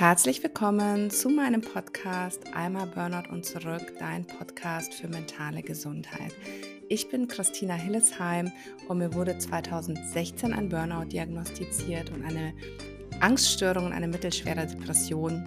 Herzlich willkommen zu meinem Podcast Einmal Burnout und zurück, dein Podcast für mentale Gesundheit. Ich bin Christina Hillesheim und mir wurde 2016 ein Burnout diagnostiziert und eine Angststörung und eine mittelschwere Depression.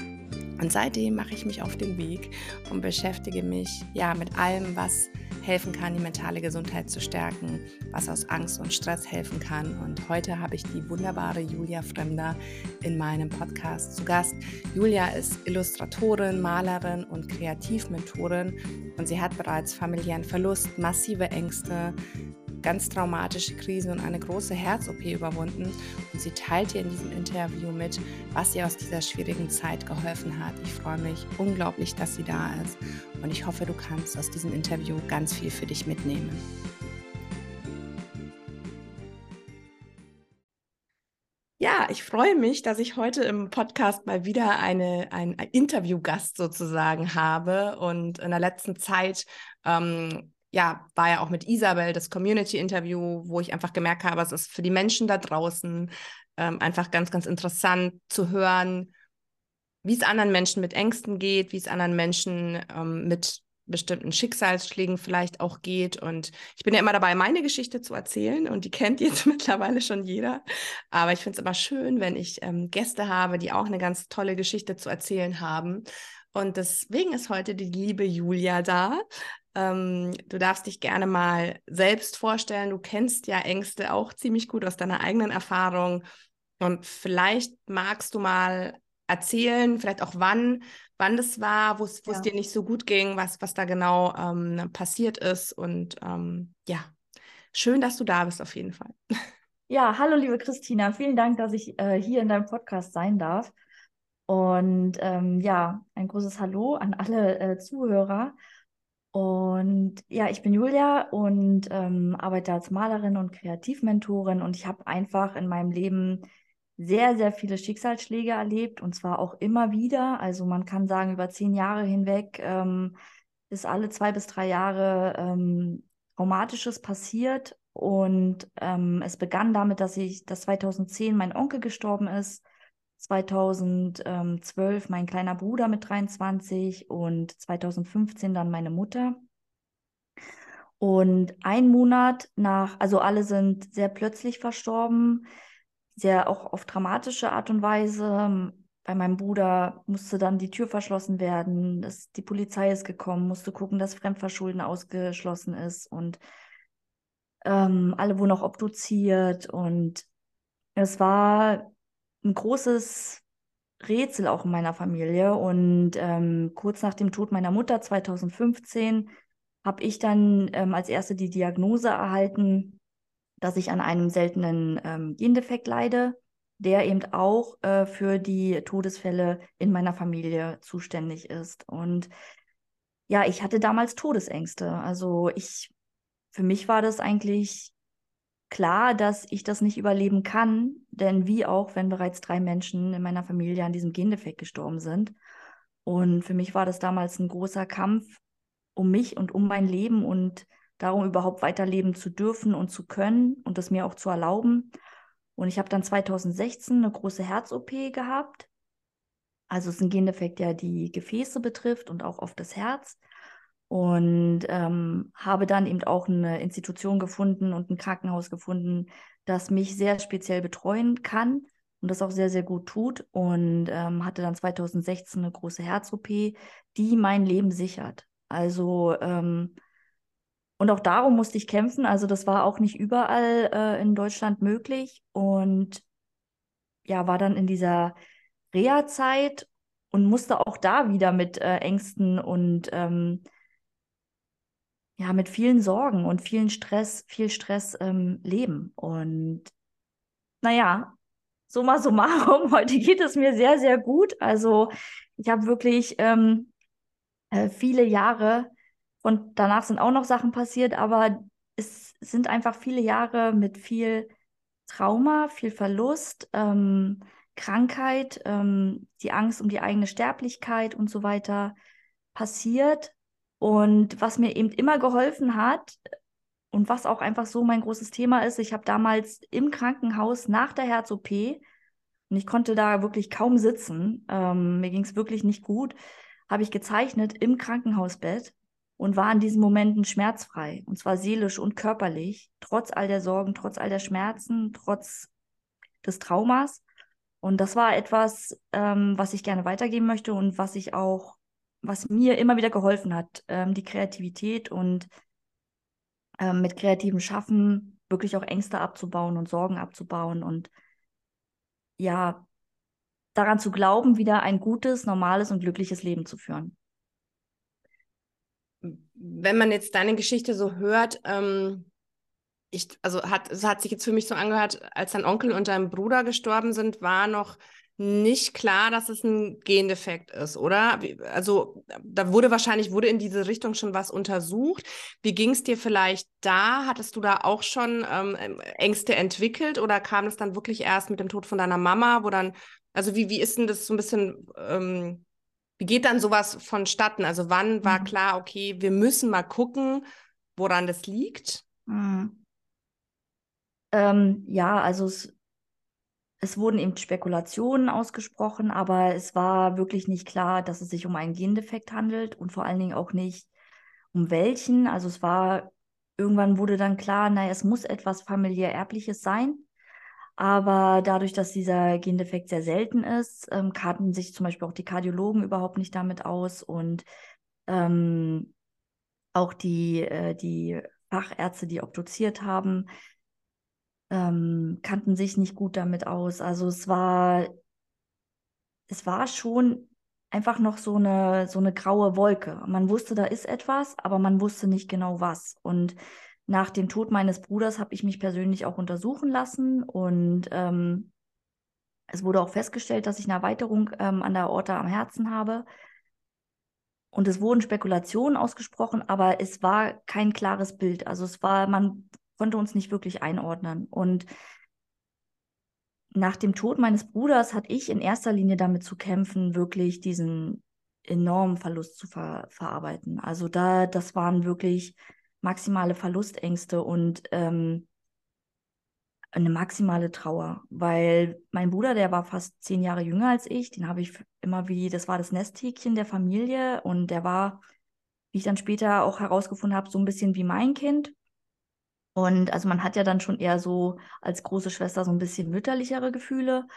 Und seitdem mache ich mich auf den Weg und beschäftige mich ja mit allem, was helfen kann, die mentale Gesundheit zu stärken, was aus Angst und Stress helfen kann. Und heute habe ich die wunderbare Julia Fremder in meinem Podcast zu Gast. Julia ist Illustratorin, Malerin und Kreativmentorin und sie hat bereits familiären Verlust, massive Ängste, ganz traumatische Krise und eine große Herz-OP überwunden. Und sie teilt hier in diesem Interview mit, was ihr aus dieser schwierigen Zeit geholfen hat. Ich freue mich unglaublich, dass sie da ist. Und ich hoffe, du kannst aus diesem Interview ganz viel für dich mitnehmen. Ja, ich freue mich, dass ich heute im Podcast mal wieder eine, einen Interviewgast sozusagen habe. Und in der letzten Zeit ähm, ja, war ja auch mit Isabel das Community-Interview, wo ich einfach gemerkt habe, es ist für die Menschen da draußen ähm, einfach ganz, ganz interessant zu hören, wie es anderen Menschen mit Ängsten geht, wie es anderen Menschen ähm, mit bestimmten Schicksalsschlägen vielleicht auch geht. Und ich bin ja immer dabei, meine Geschichte zu erzählen und die kennt jetzt mittlerweile schon jeder. Aber ich finde es immer schön, wenn ich ähm, Gäste habe, die auch eine ganz tolle Geschichte zu erzählen haben. Und deswegen ist heute die liebe Julia da. Ähm, du darfst dich gerne mal selbst vorstellen. Du kennst ja Ängste auch ziemlich gut aus deiner eigenen Erfahrung. Und vielleicht magst du mal erzählen, vielleicht auch wann, wann das war, wo es ja. dir nicht so gut ging, was, was da genau ähm, passiert ist. Und ähm, ja, schön, dass du da bist auf jeden Fall. Ja, hallo liebe Christina, vielen Dank, dass ich äh, hier in deinem Podcast sein darf. Und ähm, ja, ein großes Hallo an alle äh, Zuhörer. Und ja, ich bin Julia und ähm, arbeite als Malerin und Kreativmentorin und ich habe einfach in meinem Leben sehr, sehr viele Schicksalsschläge erlebt und zwar auch immer wieder. Also man kann sagen, über zehn Jahre hinweg ähm, ist alle zwei bis drei Jahre ähm, Traumatisches passiert und ähm, es begann damit, dass ich, dass 2010 mein Onkel gestorben ist 2012 mein kleiner Bruder mit 23 und 2015 dann meine Mutter. Und ein Monat nach, also alle sind sehr plötzlich verstorben, sehr auch auf dramatische Art und Weise. Bei meinem Bruder musste dann die Tür verschlossen werden, das, die Polizei ist gekommen, musste gucken, dass Fremdverschulden ausgeschlossen ist und ähm, alle wurden auch obduziert und es war ein großes Rätsel auch in meiner Familie. Und ähm, kurz nach dem Tod meiner Mutter 2015 habe ich dann ähm, als erste die Diagnose erhalten, dass ich an einem seltenen ähm, Gendefekt leide, der eben auch äh, für die Todesfälle in meiner Familie zuständig ist. Und ja, ich hatte damals Todesängste. Also ich, für mich war das eigentlich klar, dass ich das nicht überleben kann, denn wie auch, wenn bereits drei Menschen in meiner Familie an diesem Gendefekt gestorben sind. Und für mich war das damals ein großer Kampf um mich und um mein Leben und darum überhaupt weiterleben zu dürfen und zu können und das mir auch zu erlauben. Und ich habe dann 2016 eine große Herz-OP gehabt. Also es ist ein Gendefekt, der die Gefäße betrifft und auch auf das Herz und ähm, habe dann eben auch eine Institution gefunden und ein Krankenhaus gefunden, das mich sehr speziell betreuen kann und das auch sehr, sehr gut tut und ähm, hatte dann 2016 eine große Herz-OP, die mein Leben sichert. Also ähm, und auch darum musste ich kämpfen. Also das war auch nicht überall äh, in Deutschland möglich und ja, war dann in dieser Reha-Zeit und musste auch da wieder mit äh, Ängsten und ähm, ja, mit vielen Sorgen und vielen Stress, viel Stress ähm, leben. Und naja, summa summarum, heute geht es mir sehr, sehr gut. Also ich habe wirklich ähm, äh, viele Jahre und danach sind auch noch Sachen passiert, aber es sind einfach viele Jahre mit viel Trauma, viel Verlust, ähm, Krankheit, ähm, die Angst um die eigene Sterblichkeit und so weiter passiert. Und was mir eben immer geholfen hat und was auch einfach so mein großes Thema ist, ich habe damals im Krankenhaus nach der Herz-OP, und ich konnte da wirklich kaum sitzen. Ähm, mir ging es wirklich nicht gut. Habe ich gezeichnet im Krankenhausbett und war in diesen Momenten schmerzfrei. Und zwar seelisch und körperlich, trotz all der Sorgen, trotz all der Schmerzen, trotz des Traumas. Und das war etwas, ähm, was ich gerne weitergeben möchte und was ich auch, was mir immer wieder geholfen hat, ähm, die Kreativität und ähm, mit kreativem Schaffen wirklich auch Ängste abzubauen und Sorgen abzubauen und ja, daran zu glauben, wieder ein gutes, normales und glückliches Leben zu führen. Wenn man jetzt deine Geschichte so hört, ähm, ich, also hat, es hat sich jetzt für mich so angehört, als dein Onkel und dein Bruder gestorben sind, war noch nicht klar, dass es ein Gendefekt ist, oder? Also da wurde wahrscheinlich, wurde in diese Richtung schon was untersucht. Wie ging es dir vielleicht da? Hattest du da auch schon ähm, Ängste entwickelt oder kam es dann wirklich erst mit dem Tod von deiner Mama, wo dann, also wie, wie ist denn das so ein bisschen, ähm, wie geht dann sowas vonstatten? Also wann war mhm. klar, okay, wir müssen mal gucken, woran das liegt? Mhm. Ähm, ja, also es es wurden eben Spekulationen ausgesprochen, aber es war wirklich nicht klar, dass es sich um einen Gendefekt handelt und vor allen Dingen auch nicht um welchen. Also es war, irgendwann wurde dann klar, naja, es muss etwas familiär erbliches sein. Aber dadurch, dass dieser Gendefekt sehr selten ist, ähm, kannten sich zum Beispiel auch die Kardiologen überhaupt nicht damit aus und ähm, auch die, äh, die Fachärzte, die obduziert haben, ähm, kannten sich nicht gut damit aus. Also es war, es war schon einfach noch so eine, so eine graue Wolke. Man wusste, da ist etwas, aber man wusste nicht genau was. Und nach dem Tod meines Bruders habe ich mich persönlich auch untersuchen lassen und ähm, es wurde auch festgestellt, dass ich eine Erweiterung ähm, an der Aorta am Herzen habe. Und es wurden Spekulationen ausgesprochen, aber es war kein klares Bild. Also es war, man konnte uns nicht wirklich einordnen. Und nach dem Tod meines Bruders hatte ich in erster Linie damit zu kämpfen, wirklich diesen enormen Verlust zu ver verarbeiten. Also da, das waren wirklich maximale Verlustängste und ähm, eine maximale Trauer, weil mein Bruder, der war fast zehn Jahre jünger als ich, den habe ich immer wie, das war das Nesthäkchen der Familie und der war, wie ich dann später auch herausgefunden habe, so ein bisschen wie mein Kind. Und also man hat ja dann schon eher so als große Schwester so ein bisschen mütterlichere Gefühle.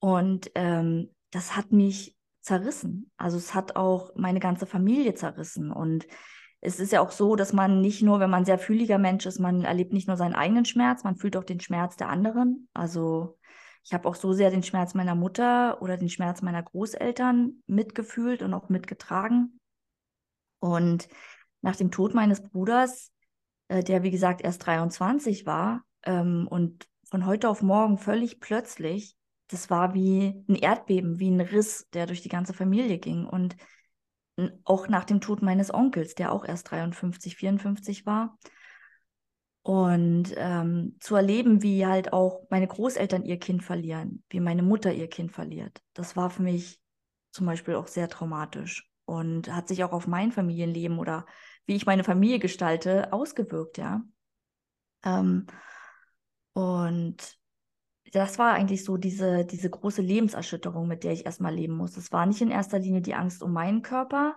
Und ähm, das hat mich zerrissen. Also es hat auch meine ganze Familie zerrissen. Und es ist ja auch so, dass man nicht nur, wenn man sehr fühliger Mensch ist, man erlebt nicht nur seinen eigenen Schmerz, man fühlt auch den Schmerz der anderen. Also ich habe auch so sehr den Schmerz meiner Mutter oder den Schmerz meiner Großeltern mitgefühlt und auch mitgetragen. Und nach dem Tod meines Bruders äh, der wie gesagt erst 23 war ähm, und von heute auf morgen völlig plötzlich, das war wie ein Erdbeben, wie ein Riss, der durch die ganze Familie ging. Und auch nach dem Tod meines Onkels, der auch erst 53, 54 war. Und ähm, zu erleben, wie halt auch meine Großeltern ihr Kind verlieren, wie meine Mutter ihr Kind verliert, das war für mich zum Beispiel auch sehr traumatisch und hat sich auch auf mein Familienleben oder wie ich meine Familie gestalte, ausgewirkt, ja. Ähm, und das war eigentlich so diese, diese große Lebenserschütterung, mit der ich erstmal leben muss. Es war nicht in erster Linie die Angst um meinen Körper,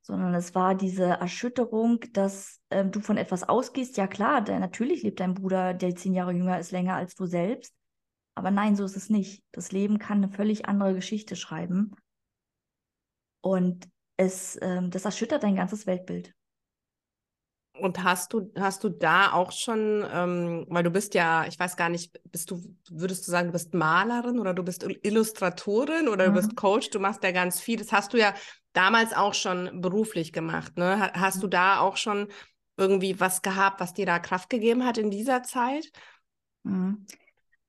sondern es war diese Erschütterung, dass äh, du von etwas ausgehst. Ja klar, der, natürlich lebt dein Bruder, der zehn Jahre jünger ist, länger als du selbst. Aber nein, so ist es nicht. Das Leben kann eine völlig andere Geschichte schreiben. Und es, äh, das erschüttert dein ganzes Weltbild. Und hast du, hast du da auch schon, ähm, weil du bist ja, ich weiß gar nicht, bist du, würdest du sagen, du bist Malerin oder du bist Illustratorin oder mhm. du bist mhm. Coach, du machst ja ganz viel. Das hast du ja damals auch schon beruflich gemacht. Ne? Hast du da auch schon irgendwie was gehabt, was dir da Kraft gegeben hat in dieser Zeit? Mhm.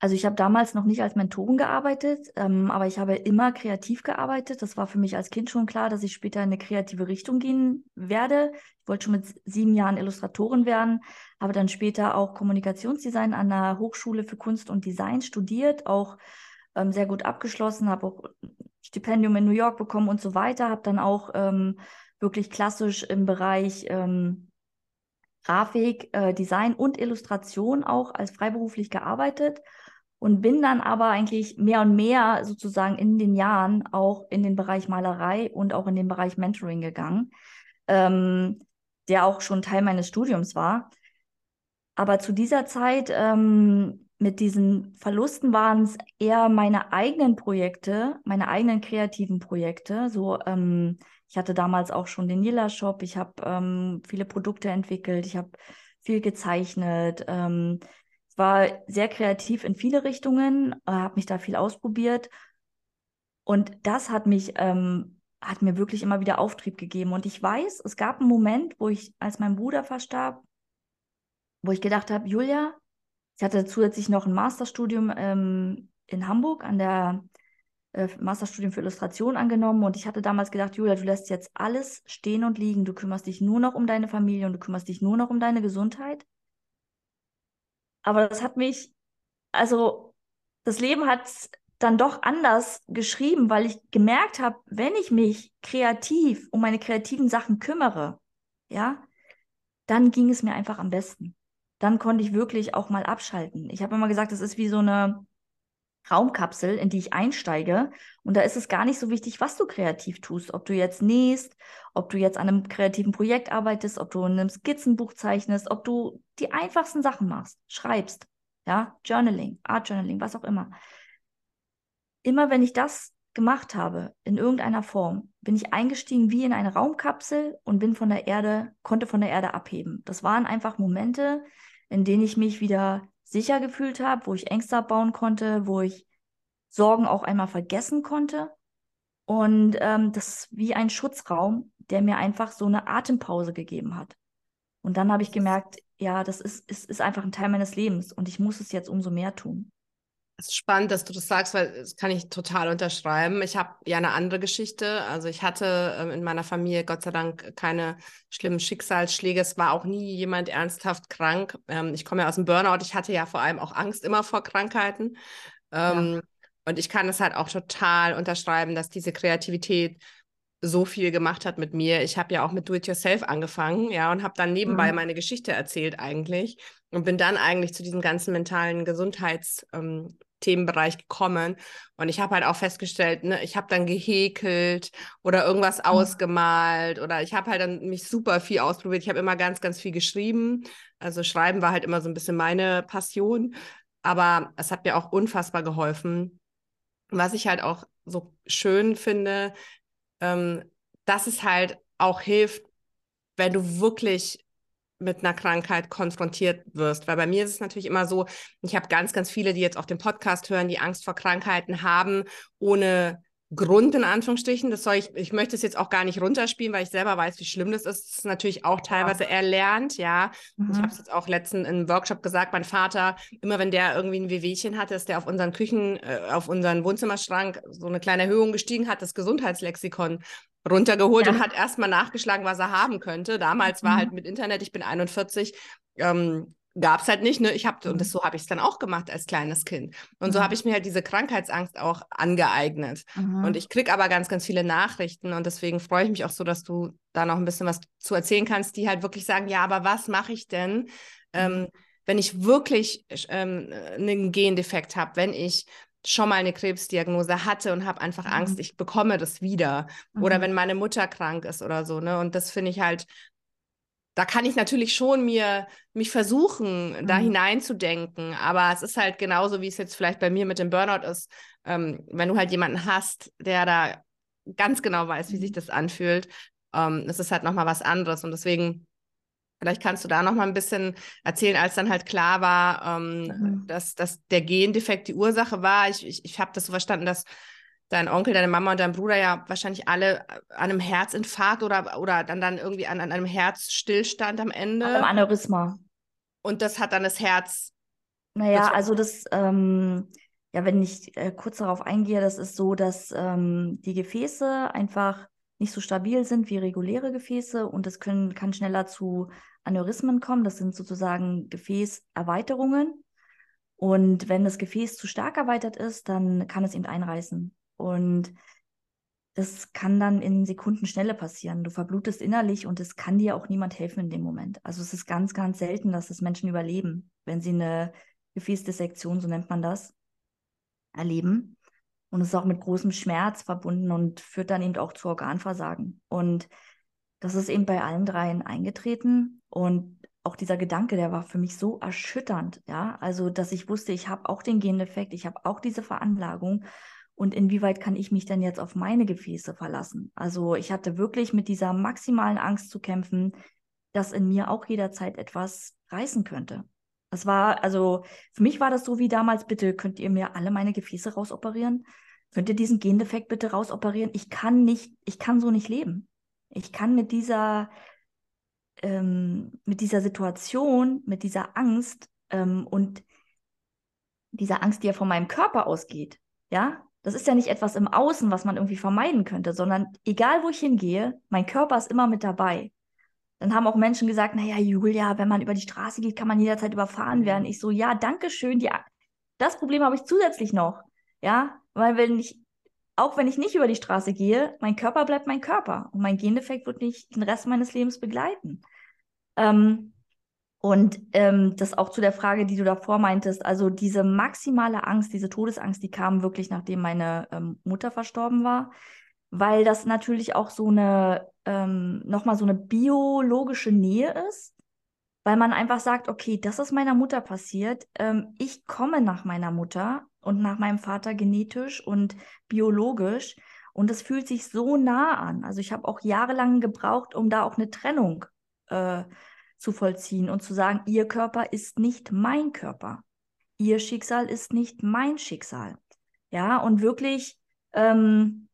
Also ich habe damals noch nicht als Mentorin gearbeitet, ähm, aber ich habe immer kreativ gearbeitet. Das war für mich als Kind schon klar, dass ich später in eine kreative Richtung gehen werde. Ich wollte schon mit sieben Jahren Illustratorin werden, habe dann später auch Kommunikationsdesign an der Hochschule für Kunst und Design studiert, auch ähm, sehr gut abgeschlossen, habe auch Stipendium in New York bekommen und so weiter, habe dann auch ähm, wirklich klassisch im Bereich ähm, Grafik, äh, Design und Illustration auch als freiberuflich gearbeitet und bin dann aber eigentlich mehr und mehr sozusagen in den Jahren auch in den Bereich Malerei und auch in den Bereich Mentoring gegangen, ähm, der auch schon Teil meines Studiums war. Aber zu dieser Zeit ähm, mit diesen Verlusten waren es eher meine eigenen Projekte, meine eigenen kreativen Projekte. So, ähm, ich hatte damals auch schon den Yilla Shop, ich habe ähm, viele Produkte entwickelt, ich habe viel gezeichnet. Ähm, war sehr kreativ in viele Richtungen, äh, habe mich da viel ausprobiert. Und das hat mich, ähm, hat mir wirklich immer wieder Auftrieb gegeben. Und ich weiß, es gab einen Moment, wo ich, als mein Bruder verstarb, wo ich gedacht habe, Julia, ich hatte zusätzlich noch ein Masterstudium ähm, in Hamburg an der äh, Masterstudium für Illustration angenommen und ich hatte damals gedacht, Julia, du lässt jetzt alles stehen und liegen, du kümmerst dich nur noch um deine Familie und du kümmerst dich nur noch um deine Gesundheit. Aber das hat mich, also das Leben hat dann doch anders geschrieben, weil ich gemerkt habe, wenn ich mich kreativ um meine kreativen Sachen kümmere, ja, dann ging es mir einfach am besten. Dann konnte ich wirklich auch mal abschalten. Ich habe immer gesagt, das ist wie so eine Raumkapsel, in die ich einsteige. Und da ist es gar nicht so wichtig, was du kreativ tust. Ob du jetzt nähst, ob du jetzt an einem kreativen Projekt arbeitest, ob du in einem Skizzenbuch zeichnest, ob du die einfachsten Sachen machst, schreibst, ja, Journaling, Art Journaling, was auch immer. Immer wenn ich das gemacht habe, in irgendeiner Form, bin ich eingestiegen wie in eine Raumkapsel und bin von der Erde, konnte von der Erde abheben. Das waren einfach Momente, in denen ich mich wieder sicher gefühlt habe, wo ich Ängste abbauen konnte, wo ich Sorgen auch einmal vergessen konnte. Und ähm, das ist wie ein Schutzraum, der mir einfach so eine Atempause gegeben hat. Und dann habe ich gemerkt, ja, das ist, ist, ist einfach ein Teil meines Lebens und ich muss es jetzt umso mehr tun. Es ist spannend, dass du das sagst, weil das kann ich total unterschreiben. Ich habe ja eine andere Geschichte. Also ich hatte ähm, in meiner Familie Gott sei Dank keine schlimmen Schicksalsschläge. Es war auch nie jemand ernsthaft krank. Ähm, ich komme ja aus dem Burnout. Ich hatte ja vor allem auch Angst immer vor Krankheiten. Ähm, ja. Und ich kann es halt auch total unterschreiben, dass diese Kreativität so viel gemacht hat mit mir. Ich habe ja auch mit Do-it-yourself angefangen, ja, und habe dann nebenbei mhm. meine Geschichte erzählt eigentlich und bin dann eigentlich zu diesem ganzen mentalen Gesundheits ähm, Themenbereich gekommen. Und ich habe halt auch festgestellt, ne, ich habe dann gehäkelt oder irgendwas mhm. ausgemalt oder ich habe halt dann mich super viel ausprobiert. Ich habe immer ganz, ganz viel geschrieben. Also Schreiben war halt immer so ein bisschen meine Passion. Aber es hat mir auch unfassbar geholfen. Was ich halt auch so schön finde, ähm, dass es halt auch hilft, wenn du wirklich mit einer Krankheit konfrontiert wirst. Weil bei mir ist es natürlich immer so, ich habe ganz, ganz viele, die jetzt auf dem Podcast hören, die Angst vor Krankheiten haben, ohne Grund in Anführungsstrichen. Das soll ich, ich möchte es jetzt auch gar nicht runterspielen, weil ich selber weiß, wie schlimm das ist. Das ist natürlich auch teilweise erlernt, ja. Mhm. Ich habe es jetzt auch letztens im Workshop gesagt, mein Vater, immer wenn der irgendwie ein Wehwehchen hatte, ist der auf unseren Küchen, äh, auf unseren Wohnzimmerschrank so eine kleine Erhöhung gestiegen, hat das Gesundheitslexikon runtergeholt ja. und hat erstmal nachgeschlagen, was er haben könnte. Damals mhm. war halt mit Internet, ich bin 41, ähm, gab es halt nicht. Ne? Ich habe, mhm. und das, so habe ich es dann auch gemacht als kleines Kind. Und mhm. so habe ich mir halt diese Krankheitsangst auch angeeignet. Mhm. Und ich kriege aber ganz, ganz viele Nachrichten und deswegen freue ich mich auch so, dass du da noch ein bisschen was zu erzählen kannst, die halt wirklich sagen, ja, aber was mache ich denn? Ähm, mhm. wenn ich wirklich ähm, einen Gendefekt habe, wenn ich schon mal eine Krebsdiagnose hatte und habe einfach Angst, mhm. ich bekomme das wieder. Mhm. Oder wenn meine Mutter krank ist oder so, ne? Und das finde ich halt, da kann ich natürlich schon mir mich versuchen, mhm. da hineinzudenken, aber es ist halt genauso, wie es jetzt vielleicht bei mir mit dem Burnout ist, ähm, wenn du halt jemanden hast, der da ganz genau weiß, wie sich mhm. das anfühlt, ähm, es ist halt nochmal was anderes und deswegen Vielleicht kannst du da noch mal ein bisschen erzählen, als dann halt klar war, ähm, mhm. dass, dass der Gendefekt die Ursache war. Ich, ich, ich habe das so verstanden, dass dein Onkel, deine Mama und dein Bruder ja wahrscheinlich alle an einem Herzinfarkt oder, oder dann, dann irgendwie an, an einem Herzstillstand am Ende. An einem Aneurysma. Und das hat dann das Herz. Naja, also das, ähm, ja, wenn ich äh, kurz darauf eingehe, das ist so, dass ähm, die Gefäße einfach nicht so stabil sind wie reguläre Gefäße und es können, kann schneller zu Aneurysmen kommen. Das sind sozusagen Gefäßerweiterungen. Und wenn das Gefäß zu stark erweitert ist, dann kann es eben einreißen. Und das kann dann in Sekundenschnelle passieren. Du verblutest innerlich und es kann dir auch niemand helfen in dem Moment. Also es ist ganz, ganz selten, dass es Menschen überleben, wenn sie eine Gefäßdissektion, so nennt man das, erleben. Und es ist auch mit großem Schmerz verbunden und führt dann eben auch zu Organversagen. Und das ist eben bei allen dreien eingetreten. Und auch dieser Gedanke, der war für mich so erschütternd, ja. Also, dass ich wusste, ich habe auch den Gendefekt, ich habe auch diese Veranlagung. Und inwieweit kann ich mich denn jetzt auf meine Gefäße verlassen? Also, ich hatte wirklich mit dieser maximalen Angst zu kämpfen, dass in mir auch jederzeit etwas reißen könnte. Das war, also für mich war das so wie damals, bitte könnt ihr mir alle meine Gefäße rausoperieren? Könnt ihr diesen Gendefekt bitte rausoperieren? Ich kann nicht, ich kann so nicht leben. Ich kann mit dieser, ähm, mit dieser Situation, mit dieser Angst ähm, und dieser Angst, die ja von meinem Körper ausgeht, ja, das ist ja nicht etwas im Außen, was man irgendwie vermeiden könnte, sondern egal wo ich hingehe, mein Körper ist immer mit dabei. Dann haben auch Menschen gesagt, naja, Julia, wenn man über die Straße geht, kann man jederzeit überfahren werden. Ich so, ja, danke schön. Die, das Problem habe ich zusätzlich noch. Ja, weil wenn ich, auch wenn ich nicht über die Straße gehe, mein Körper bleibt mein Körper und mein Gendefekt wird mich den Rest meines Lebens begleiten. Ähm, und ähm, das auch zu der Frage, die du davor meintest, also diese maximale Angst, diese Todesangst, die kam wirklich, nachdem meine ähm, Mutter verstorben war weil das natürlich auch so eine, ähm, nochmal so eine biologische Nähe ist, weil man einfach sagt, okay, das ist meiner Mutter passiert, ähm, ich komme nach meiner Mutter und nach meinem Vater genetisch und biologisch und es fühlt sich so nah an. Also ich habe auch jahrelang gebraucht, um da auch eine Trennung äh, zu vollziehen und zu sagen, ihr Körper ist nicht mein Körper. Ihr Schicksal ist nicht mein Schicksal. Ja, und wirklich ähm,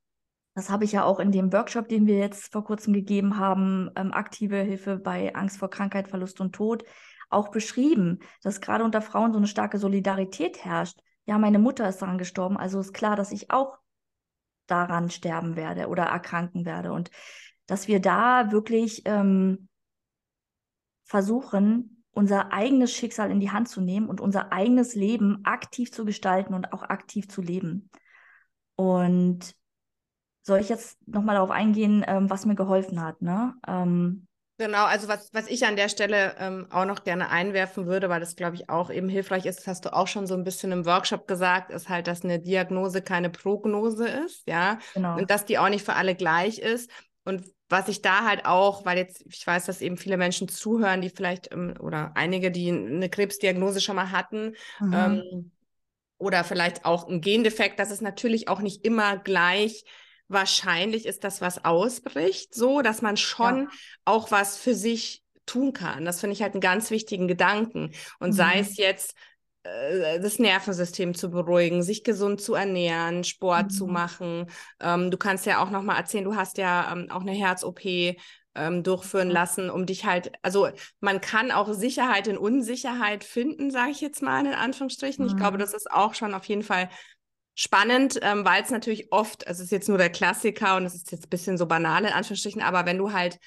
das habe ich ja auch in dem Workshop, den wir jetzt vor kurzem gegeben haben, ähm, aktive Hilfe bei Angst vor Krankheit, Verlust und Tod, auch beschrieben, dass gerade unter Frauen so eine starke Solidarität herrscht. Ja, meine Mutter ist daran gestorben, also ist klar, dass ich auch daran sterben werde oder erkranken werde. Und dass wir da wirklich ähm, versuchen, unser eigenes Schicksal in die Hand zu nehmen und unser eigenes Leben aktiv zu gestalten und auch aktiv zu leben. Und soll ich jetzt nochmal darauf eingehen, ähm, was mir geholfen hat, ne? Ähm, Genau, also was, was ich an der Stelle ähm, auch noch gerne einwerfen würde, weil das, glaube ich, auch eben hilfreich ist, das hast du auch schon so ein bisschen im Workshop gesagt, ist halt, dass eine Diagnose keine Prognose ist, ja, genau. und dass die auch nicht für alle gleich ist. Und was ich da halt auch, weil jetzt, ich weiß, dass eben viele Menschen zuhören, die vielleicht, ähm, oder einige, die eine Krebsdiagnose schon mal hatten, mhm. ähm, oder vielleicht auch ein Gendefekt, dass es natürlich auch nicht immer gleich wahrscheinlich ist, dass was ausbricht, so dass man schon ja. auch was für sich tun kann. Das finde ich halt einen ganz wichtigen Gedanken. Und mhm. sei es jetzt äh, das Nervensystem zu beruhigen, sich gesund zu ernähren, Sport mhm. zu machen. Ähm, du kannst ja auch noch mal erzählen, du hast ja ähm, auch eine Herz-OP ähm, durchführen lassen, um dich halt, also man kann auch Sicherheit in Unsicherheit finden, sage ich jetzt mal in Anführungsstrichen. Mhm. Ich glaube, mhm. das ist auch schon auf jeden Fall spannend, ähm, weil es natürlich oft, also es ist jetzt nur der Klassiker und es ist jetzt ein bisschen so banal in Anführungsstrichen, aber wenn du halt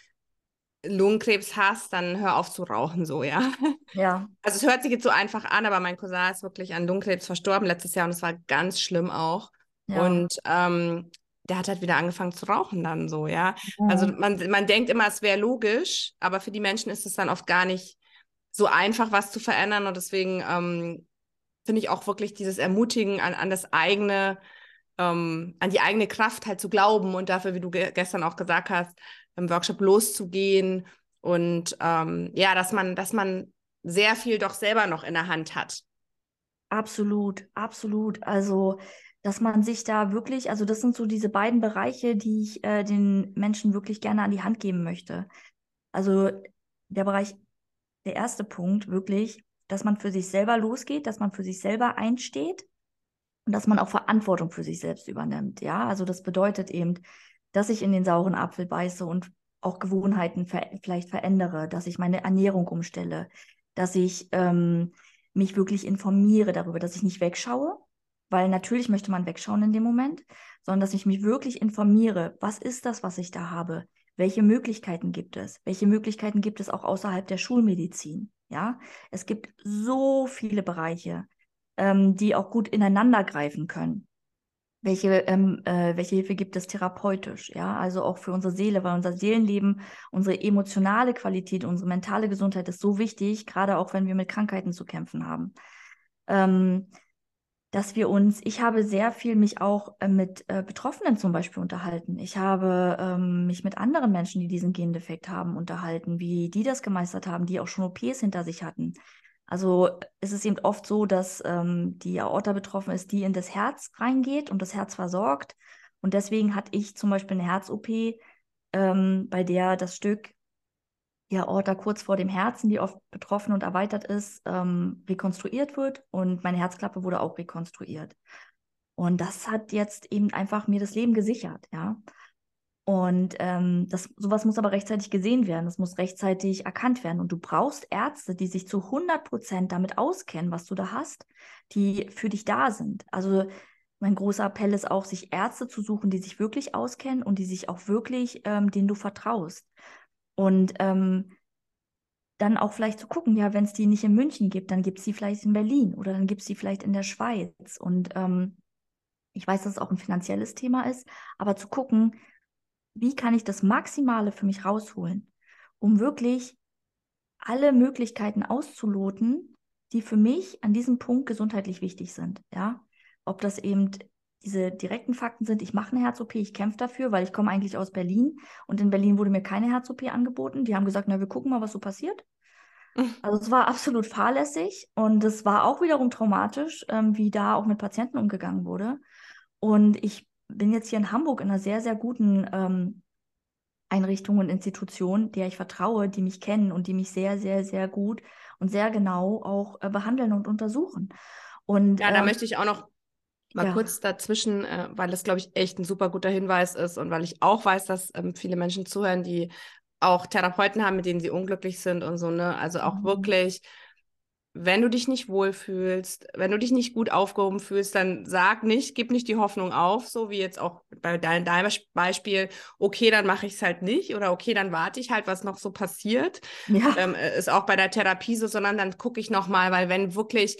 Lungenkrebs hast, dann hör auf zu rauchen, so, ja. Ja. Also es hört sich jetzt so einfach an, aber mein Cousin ist wirklich an Lungenkrebs verstorben letztes Jahr und es war ganz schlimm auch. Ja. Und ähm, der hat halt wieder angefangen zu rauchen dann so, ja. Mhm. Also man, man denkt immer, es wäre logisch, aber für die Menschen ist es dann oft gar nicht so einfach, was zu verändern und deswegen ähm, finde ich auch wirklich dieses Ermutigen an, an das eigene, ähm, an die eigene Kraft halt zu glauben und dafür, wie du ge gestern auch gesagt hast, im Workshop loszugehen und ähm, ja, dass man, dass man sehr viel doch selber noch in der Hand hat. Absolut, absolut. Also, dass man sich da wirklich, also das sind so diese beiden Bereiche, die ich äh, den Menschen wirklich gerne an die Hand geben möchte. Also der Bereich, der erste Punkt wirklich, dass man für sich selber losgeht, dass man für sich selber einsteht und dass man auch Verantwortung für sich selbst übernimmt. Ja, also das bedeutet eben, dass ich in den sauren Apfel beiße und auch Gewohnheiten ver vielleicht verändere, dass ich meine Ernährung umstelle, dass ich ähm, mich wirklich informiere darüber, dass ich nicht wegschaue, weil natürlich möchte man wegschauen in dem Moment, sondern dass ich mich wirklich informiere, was ist das, was ich da habe? Welche Möglichkeiten gibt es? Welche Möglichkeiten gibt es auch außerhalb der Schulmedizin? Ja, es gibt so viele Bereiche, ähm, die auch gut ineinander greifen können. Welche, ähm, äh, welche Hilfe gibt es therapeutisch? Ja, also auch für unsere Seele, weil unser Seelenleben, unsere emotionale Qualität, unsere mentale Gesundheit ist so wichtig, gerade auch wenn wir mit Krankheiten zu kämpfen haben. Ähm, dass wir uns, ich habe sehr viel mich auch äh, mit äh, Betroffenen zum Beispiel unterhalten. Ich habe ähm, mich mit anderen Menschen, die diesen Gendefekt haben, unterhalten, wie die das gemeistert haben, die auch schon OPs hinter sich hatten. Also es ist eben oft so, dass ähm, die Aorta betroffen ist, die in das Herz reingeht und das Herz versorgt. Und deswegen hatte ich zum Beispiel eine Herz-OP, ähm, bei der das Stück die Aorta kurz vor dem Herzen, die oft betroffen und erweitert ist, ähm, rekonstruiert wird und meine Herzklappe wurde auch rekonstruiert. Und das hat jetzt eben einfach mir das Leben gesichert, ja. Und ähm, das, sowas muss aber rechtzeitig gesehen werden, das muss rechtzeitig erkannt werden. Und du brauchst Ärzte, die sich zu 100 Prozent damit auskennen, was du da hast, die für dich da sind. Also mein großer Appell ist auch, sich Ärzte zu suchen, die sich wirklich auskennen und die sich auch wirklich, ähm, denen du vertraust. Und ähm, dann auch vielleicht zu gucken, ja, wenn es die nicht in München gibt, dann gibt es die vielleicht in Berlin oder dann gibt es die vielleicht in der Schweiz. Und ähm, ich weiß, dass es auch ein finanzielles Thema ist, aber zu gucken, wie kann ich das Maximale für mich rausholen, um wirklich alle Möglichkeiten auszuloten, die für mich an diesem Punkt gesundheitlich wichtig sind. Ja, ob das eben diese direkten Fakten sind, ich mache eine Herz-OP, ich kämpfe dafür, weil ich komme eigentlich aus Berlin und in Berlin wurde mir keine Herz-OP angeboten. Die haben gesagt, na, wir gucken mal, was so passiert. Also es war absolut fahrlässig und es war auch wiederum traumatisch, ähm, wie da auch mit Patienten umgegangen wurde. Und ich bin jetzt hier in Hamburg in einer sehr, sehr guten ähm, Einrichtung und Institution, der ich vertraue, die mich kennen und die mich sehr, sehr, sehr gut und sehr genau auch äh, behandeln und untersuchen. Und, ja, da ähm, möchte ich auch noch Mal ja. kurz dazwischen, äh, weil das, glaube ich, echt ein super guter Hinweis ist und weil ich auch weiß, dass ähm, viele Menschen zuhören, die auch Therapeuten haben, mit denen sie unglücklich sind und so, ne? Also auch mhm. wirklich, wenn du dich nicht wohlfühlst, wenn du dich nicht gut aufgehoben fühlst, dann sag nicht, gib nicht die Hoffnung auf, so wie jetzt auch bei deinem, deinem Beispiel, okay, dann mache ich es halt nicht oder okay, dann warte ich halt, was noch so passiert. Ja. Ähm, äh, ist auch bei der Therapie so, sondern dann gucke ich nochmal, weil wenn wirklich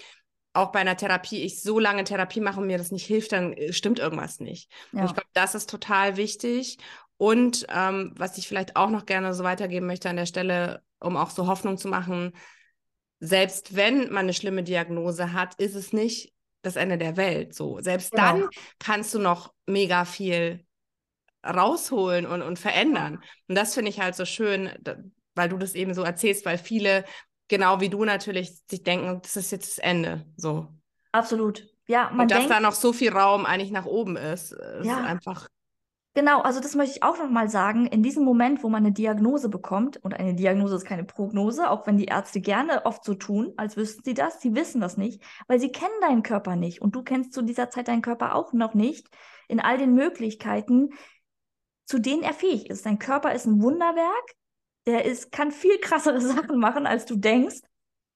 auch bei einer Therapie, ich so lange Therapie mache und mir das nicht hilft, dann äh, stimmt irgendwas nicht. Ja. Und ich glaube, das ist total wichtig. Und ähm, was ich vielleicht auch noch gerne so weitergeben möchte an der Stelle, um auch so Hoffnung zu machen, selbst wenn man eine schlimme Diagnose hat, ist es nicht das Ende der Welt. So, selbst genau. dann kannst du noch mega viel rausholen und, und verändern. Und das finde ich halt so schön, weil du das eben so erzählst, weil viele genau wie du natürlich sich denken, das ist jetzt das Ende. So. Absolut. Ja, man Und dass denkt, da noch so viel Raum eigentlich nach oben ist, ist ja. einfach. Genau, also das möchte ich auch nochmal sagen. In diesem Moment, wo man eine Diagnose bekommt, und eine Diagnose ist keine Prognose, auch wenn die Ärzte gerne oft so tun, als wüssten sie das, sie wissen das nicht, weil sie kennen deinen Körper nicht. Und du kennst zu dieser Zeit deinen Körper auch noch nicht in all den Möglichkeiten, zu denen er fähig ist. Dein Körper ist ein Wunderwerk der ist, kann viel krassere Sachen machen, als du denkst.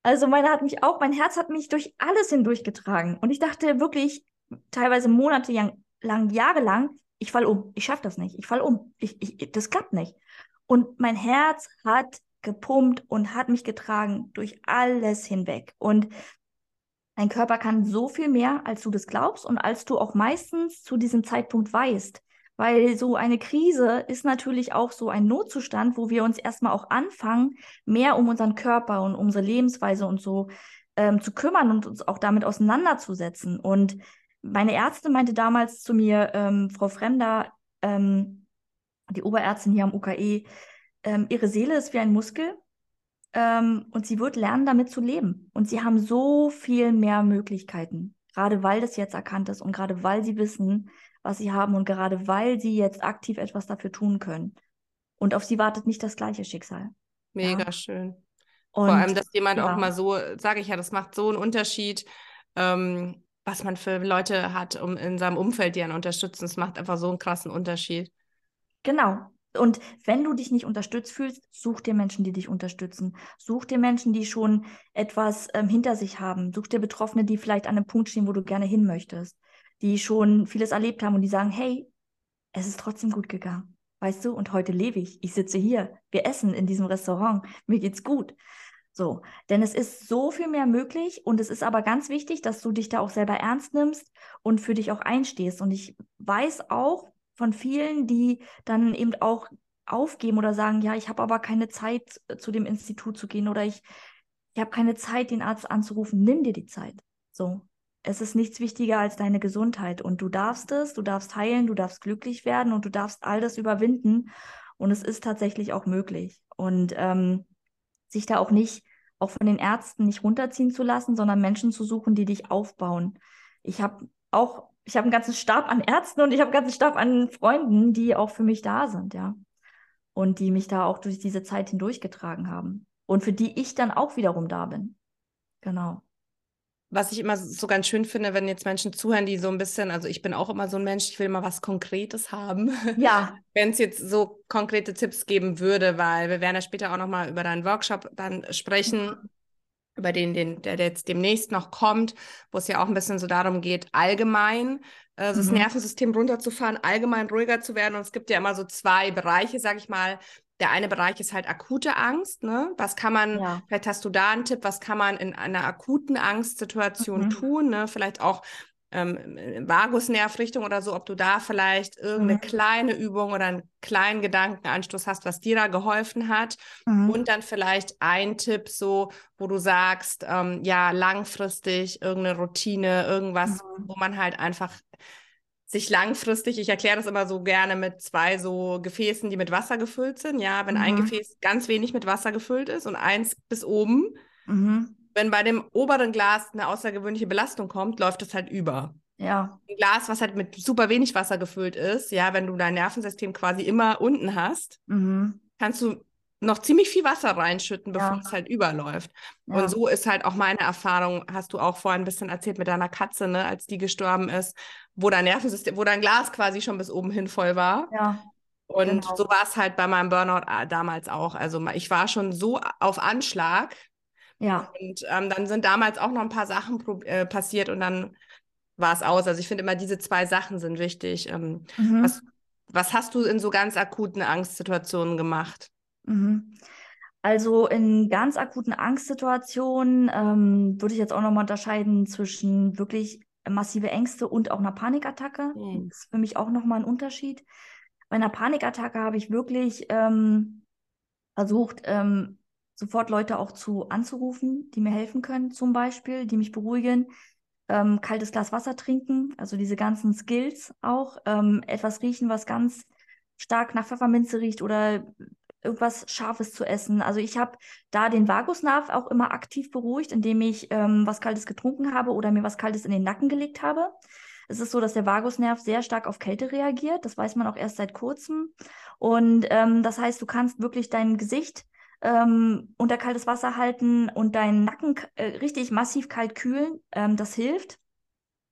Also meine hat mich auch, mein Herz hat mich durch alles hindurchgetragen. Und ich dachte wirklich teilweise Monate lang, jahrelang, ich fall um, ich schaffe das nicht, ich fall um, ich, ich, das klappt nicht. Und mein Herz hat gepumpt und hat mich getragen durch alles hinweg. Und dein Körper kann so viel mehr, als du das glaubst und als du auch meistens zu diesem Zeitpunkt weißt. Weil so eine Krise ist natürlich auch so ein Notzustand, wo wir uns erstmal auch anfangen, mehr um unseren Körper und unsere Lebensweise und so ähm, zu kümmern und uns auch damit auseinanderzusetzen. Und meine Ärztin meinte damals zu mir, ähm, Frau Fremder, ähm, die Oberärztin hier am UKE, ähm, ihre Seele ist wie ein Muskel ähm, und sie wird lernen, damit zu leben. Und sie haben so viel mehr Möglichkeiten, gerade weil das jetzt erkannt ist und gerade weil sie wissen, was sie haben und gerade weil sie jetzt aktiv etwas dafür tun können. Und auf sie wartet nicht das gleiche Schicksal. Mega ja. schön. Und, Vor allem, dass jemand ja. auch mal so, sage ich ja, das macht so einen Unterschied, ähm, was man für Leute hat um in seinem Umfeld, die einen unterstützen. Es macht einfach so einen krassen Unterschied. Genau. Und wenn du dich nicht unterstützt fühlst, such dir Menschen, die dich unterstützen. Such dir Menschen, die schon etwas ähm, hinter sich haben. Such dir Betroffene, die vielleicht an einem Punkt stehen, wo du gerne hin möchtest die schon vieles erlebt haben und die sagen, hey, es ist trotzdem gut gegangen. Weißt du, und heute lebe ich. Ich sitze hier. Wir essen in diesem Restaurant. Mir geht's gut. So, denn es ist so viel mehr möglich und es ist aber ganz wichtig, dass du dich da auch selber ernst nimmst und für dich auch einstehst. Und ich weiß auch von vielen, die dann eben auch aufgeben oder sagen, ja, ich habe aber keine Zeit äh, zu dem Institut zu gehen oder ich, ich habe keine Zeit, den Arzt anzurufen. Nimm dir die Zeit. So, es ist nichts wichtiger als deine Gesundheit und du darfst es, du darfst heilen, du darfst glücklich werden und du darfst all das überwinden und es ist tatsächlich auch möglich und ähm, sich da auch nicht, auch von den Ärzten nicht runterziehen zu lassen, sondern Menschen zu suchen, die dich aufbauen. Ich habe auch, ich habe einen ganzen Stab an Ärzten und ich habe einen ganzen Stab an Freunden, die auch für mich da sind, ja. Und die mich da auch durch diese Zeit hindurchgetragen haben. Und für die ich dann auch wiederum da bin. Genau was ich immer so ganz schön finde, wenn jetzt Menschen zuhören, die so ein bisschen, also ich bin auch immer so ein Mensch, ich will immer was Konkretes haben. Ja. wenn es jetzt so konkrete Tipps geben würde, weil wir werden ja später auch nochmal über deinen Workshop dann sprechen, mhm. über den, den, der jetzt demnächst noch kommt, wo es ja auch ein bisschen so darum geht, allgemein äh, das mhm. Nervensystem runterzufahren, allgemein ruhiger zu werden. Und es gibt ja immer so zwei Bereiche, sag ich mal, der eine Bereich ist halt akute Angst. Ne? Was kann man, ja. vielleicht hast du da einen Tipp, was kann man in einer akuten Angstsituation mhm. tun? Ne? Vielleicht auch ähm, Vagusnervrichtung oder so, ob du da vielleicht irgendeine mhm. kleine Übung oder einen kleinen Gedankenanstoß hast, was dir da geholfen hat. Mhm. Und dann vielleicht ein Tipp so, wo du sagst, ähm, ja, langfristig irgendeine Routine, irgendwas, mhm. wo man halt einfach sich langfristig, ich erkläre das immer so gerne mit zwei so Gefäßen, die mit Wasser gefüllt sind. Ja, wenn mhm. ein Gefäß ganz wenig mit Wasser gefüllt ist und eins bis oben, mhm. wenn bei dem oberen Glas eine außergewöhnliche Belastung kommt, läuft es halt über. Ja. Ein Glas, was halt mit super wenig Wasser gefüllt ist, ja, wenn du dein Nervensystem quasi immer unten hast, mhm. kannst du noch ziemlich viel Wasser reinschütten, bevor ja. es halt überläuft. Ja. Und so ist halt auch meine Erfahrung, hast du auch vorhin ein bisschen erzählt mit deiner Katze, ne, als die gestorben ist, wo dein Nervensystem, wo dein Glas quasi schon bis oben hin voll war. Ja. Und genau. so war es halt bei meinem Burnout äh, damals auch. Also ich war schon so auf Anschlag. Ja. Und ähm, dann sind damals auch noch ein paar Sachen äh, passiert und dann war es aus. Also ich finde immer, diese zwei Sachen sind wichtig. Ähm, mhm. was, was hast du in so ganz akuten Angstsituationen gemacht? Mhm. Also in ganz akuten Angstsituationen ähm, würde ich jetzt auch nochmal unterscheiden zwischen wirklich massive Ängste und auch einer Panikattacke. Mhm. Das ist für mich auch nochmal ein Unterschied. Bei einer Panikattacke habe ich wirklich ähm, versucht, ähm, sofort Leute auch zu anzurufen, die mir helfen können, zum Beispiel, die mich beruhigen. Ähm, kaltes Glas Wasser trinken, also diese ganzen Skills auch. Ähm, etwas riechen, was ganz stark nach Pfefferminze riecht oder irgendwas Scharfes zu essen. Also ich habe da den Vagusnerv auch immer aktiv beruhigt, indem ich ähm, was Kaltes getrunken habe oder mir was Kaltes in den Nacken gelegt habe. Es ist so, dass der Vagusnerv sehr stark auf Kälte reagiert. Das weiß man auch erst seit kurzem. Und ähm, das heißt, du kannst wirklich dein Gesicht ähm, unter kaltes Wasser halten und deinen Nacken äh, richtig massiv kalt kühlen. Ähm, das hilft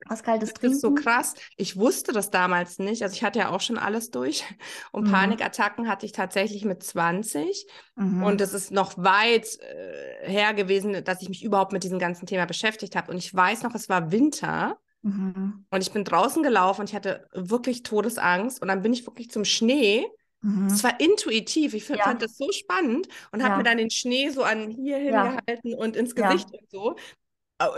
was kaltes Trinken. Das ist so krass. Ich wusste das damals nicht. Also ich hatte ja auch schon alles durch. Und mhm. Panikattacken hatte ich tatsächlich mit 20. Mhm. Und es ist noch weit äh, her gewesen, dass ich mich überhaupt mit diesem ganzen Thema beschäftigt habe. Und ich weiß noch, es war Winter. Mhm. Und ich bin draußen gelaufen und ich hatte wirklich Todesangst. Und dann bin ich wirklich zum Schnee. Mhm. Es war intuitiv. Ich ja. fand das so spannend und habe ja. mir dann den Schnee so an hier hingehalten ja. und ins Gesicht und so.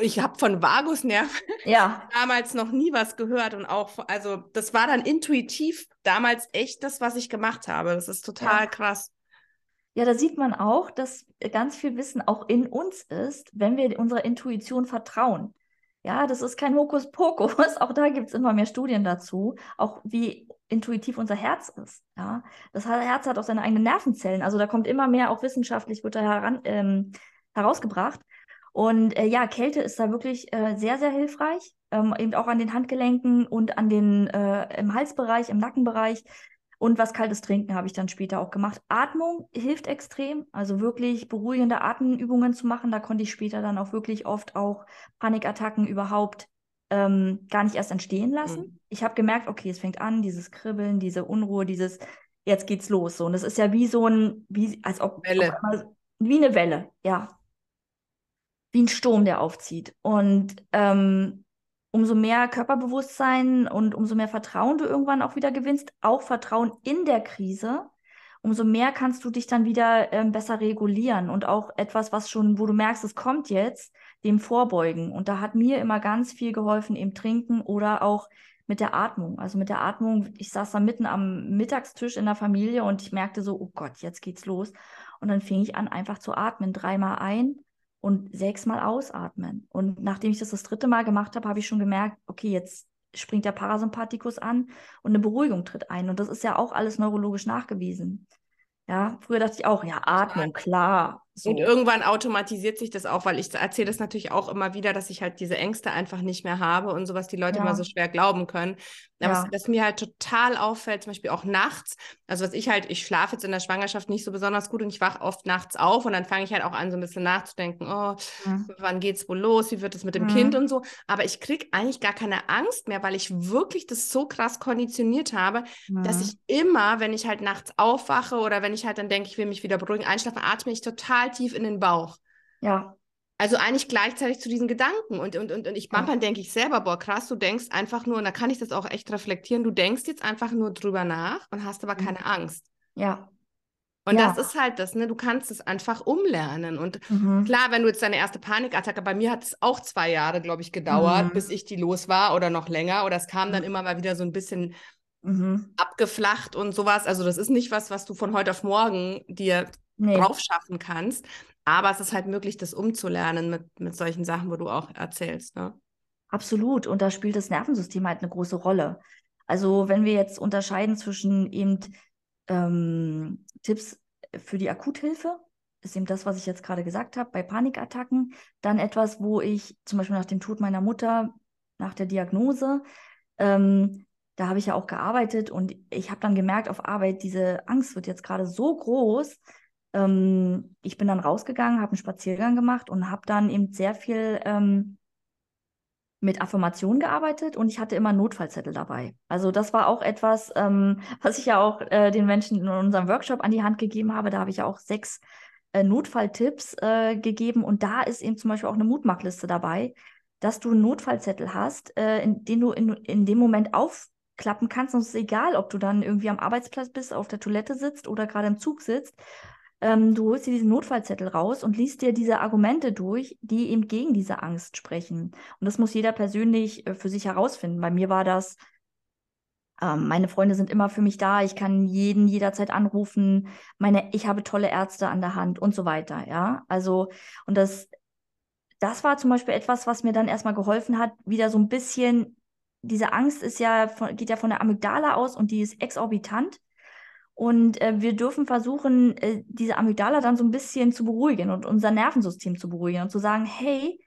Ich habe von Vagusnerv ja. damals noch nie was gehört und auch, also das war dann intuitiv damals echt das, was ich gemacht habe. Das ist total ja. krass. Ja, da sieht man auch, dass ganz viel Wissen auch in uns ist, wenn wir unserer Intuition vertrauen. Ja, das ist kein Hokuspokus. Auch da gibt es immer mehr Studien dazu, auch wie intuitiv unser Herz ist. Ja, das Herz hat auch seine eigenen Nervenzellen. Also da kommt immer mehr, auch wissenschaftlich wird da heran, ähm, herausgebracht. Und äh, ja, Kälte ist da wirklich äh, sehr, sehr hilfreich, ähm, eben auch an den Handgelenken und an den äh, im Halsbereich, im Nackenbereich. Und was kaltes Trinken habe ich dann später auch gemacht. Atmung hilft extrem, also wirklich beruhigende Atemübungen zu machen. Da konnte ich später dann auch wirklich oft auch Panikattacken überhaupt ähm, gar nicht erst entstehen lassen. Mhm. Ich habe gemerkt, okay, es fängt an, dieses Kribbeln, diese Unruhe, dieses jetzt geht's los. So. Und es ist ja wie so ein, wie, als ob, Welle. Ob, wie eine Welle, ja wie ein Sturm, der aufzieht. Und ähm, umso mehr Körperbewusstsein und umso mehr Vertrauen du irgendwann auch wieder gewinnst, auch Vertrauen in der Krise, umso mehr kannst du dich dann wieder ähm, besser regulieren und auch etwas, was schon, wo du merkst, es kommt jetzt, dem vorbeugen. Und da hat mir immer ganz viel geholfen im Trinken oder auch mit der Atmung. Also mit der Atmung, ich saß da mitten am Mittagstisch in der Familie und ich merkte so, oh Gott, jetzt geht's los. Und dann fing ich an, einfach zu atmen, dreimal ein und sechsmal ausatmen. Und nachdem ich das das dritte Mal gemacht habe, habe ich schon gemerkt, okay, jetzt springt der Parasympathikus an und eine Beruhigung tritt ein. Und das ist ja auch alles neurologisch nachgewiesen. Ja, früher dachte ich auch, ja, Atmung, klar. So. Und irgendwann automatisiert sich das auch, weil ich erzähle das natürlich auch immer wieder, dass ich halt diese Ängste einfach nicht mehr habe und sowas die Leute ja. immer so schwer glauben können. Aber ja. was, was, mir halt total auffällt, zum Beispiel auch nachts, also was ich halt, ich schlafe jetzt in der Schwangerschaft nicht so besonders gut und ich wache oft nachts auf und dann fange ich halt auch an, so ein bisschen nachzudenken, oh, mhm. wann geht's wohl los, wie wird es mit dem mhm. Kind und so. Aber ich kriege eigentlich gar keine Angst mehr, weil ich wirklich das so krass konditioniert habe, mhm. dass ich immer, wenn ich halt nachts aufwache oder wenn ich halt dann denke, ich will mich wieder beruhigen, einschlafen, atme ich total tief in den Bauch. Ja. Also eigentlich gleichzeitig zu diesen Gedanken. Und, und, und, und ich manchmal ja. denke ich selber, boah, krass, du denkst einfach nur, und da kann ich das auch echt reflektieren, du denkst jetzt einfach nur drüber nach und hast aber mhm. keine Angst. Ja. Und ja. das ist halt das, ne? Du kannst es einfach umlernen. Und mhm. klar, wenn du jetzt deine erste Panikattacke, bei mir hat es auch zwei Jahre, glaube ich, gedauert, mhm. bis ich die los war oder noch länger. Oder es kam dann mhm. immer mal wieder so ein bisschen mhm. abgeflacht und sowas. Also das ist nicht was, was du von heute auf morgen dir nee. drauf schaffen kannst. Aber es ist halt möglich, das umzulernen mit, mit solchen Sachen, wo du auch erzählst. Ne? Absolut. Und da spielt das Nervensystem halt eine große Rolle. Also wenn wir jetzt unterscheiden zwischen eben ähm, Tipps für die Akuthilfe, ist eben das, was ich jetzt gerade gesagt habe, bei Panikattacken, dann etwas, wo ich zum Beispiel nach dem Tod meiner Mutter, nach der Diagnose, ähm, da habe ich ja auch gearbeitet und ich habe dann gemerkt auf Arbeit, diese Angst wird jetzt gerade so groß, ähm, ich bin dann rausgegangen, habe einen Spaziergang gemacht und habe dann eben sehr viel ähm, mit Affirmationen gearbeitet und ich hatte immer Notfallzettel dabei. Also das war auch etwas, ähm, was ich ja auch äh, den Menschen in unserem Workshop an die Hand gegeben habe. Da habe ich ja auch sechs äh, Notfalltipps äh, gegeben und da ist eben zum Beispiel auch eine Mutmachliste dabei, dass du einen Notfallzettel hast, äh, in den du in, in dem Moment aufklappen kannst. Und es ist egal, ob du dann irgendwie am Arbeitsplatz bist, auf der Toilette sitzt oder gerade im Zug sitzt ähm, du holst dir diesen Notfallzettel raus und liest dir diese Argumente durch, die eben gegen diese Angst sprechen. Und das muss jeder persönlich äh, für sich herausfinden. Bei mir war das, ähm, meine Freunde sind immer für mich da, ich kann jeden jederzeit anrufen, meine, ich habe tolle Ärzte an der Hand und so weiter, ja. Also, und das, das war zum Beispiel etwas, was mir dann erstmal geholfen hat, wieder so ein bisschen, diese Angst ist ja, geht ja von der Amygdala aus und die ist exorbitant. Und äh, wir dürfen versuchen, äh, diese Amygdala dann so ein bisschen zu beruhigen und unser Nervensystem zu beruhigen und zu sagen, hey,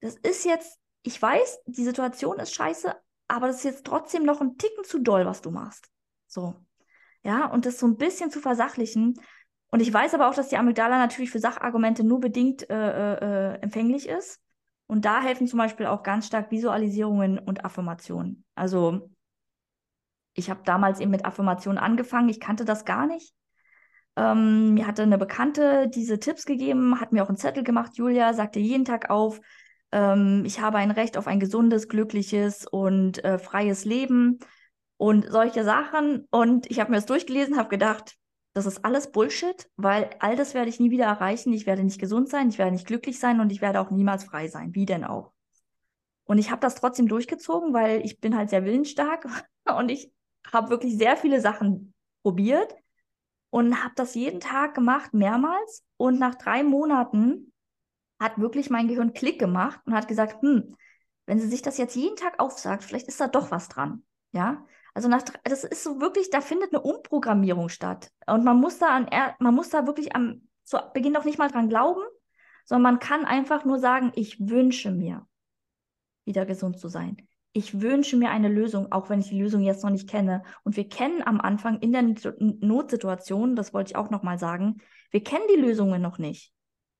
das ist jetzt, ich weiß, die Situation ist scheiße, aber das ist jetzt trotzdem noch ein Ticken zu doll, was du machst. So. Ja, und das so ein bisschen zu versachlichen. Und ich weiß aber auch, dass die Amygdala natürlich für Sachargumente nur bedingt äh, äh, äh empfänglich ist. Und da helfen zum Beispiel auch ganz stark Visualisierungen und Affirmationen. Also ich habe damals eben mit Affirmationen angefangen. Ich kannte das gar nicht. Ähm, mir hatte eine Bekannte diese Tipps gegeben, hat mir auch einen Zettel gemacht. Julia sagte jeden Tag auf, ähm, ich habe ein Recht auf ein gesundes, glückliches und äh, freies Leben und solche Sachen. Und ich habe mir das durchgelesen, habe gedacht, das ist alles Bullshit, weil all das werde ich nie wieder erreichen. Ich werde nicht gesund sein, ich werde nicht glücklich sein und ich werde auch niemals frei sein. Wie denn auch? Und ich habe das trotzdem durchgezogen, weil ich bin halt sehr willensstark und ich habe wirklich sehr viele Sachen probiert und habe das jeden Tag gemacht, mehrmals. Und nach drei Monaten hat wirklich mein Gehirn Klick gemacht und hat gesagt, hm, wenn sie sich das jetzt jeden Tag aufsagt, vielleicht ist da doch was dran. Ja, also nach, das ist so wirklich, da findet eine Umprogrammierung statt. Und man muss da an, man muss da wirklich am zu Beginn noch nicht mal dran glauben, sondern man kann einfach nur sagen, ich wünsche mir, wieder gesund zu sein ich wünsche mir eine Lösung, auch wenn ich die Lösung jetzt noch nicht kenne. Und wir kennen am Anfang in der Notsituation, das wollte ich auch nochmal sagen, wir kennen die Lösungen noch nicht.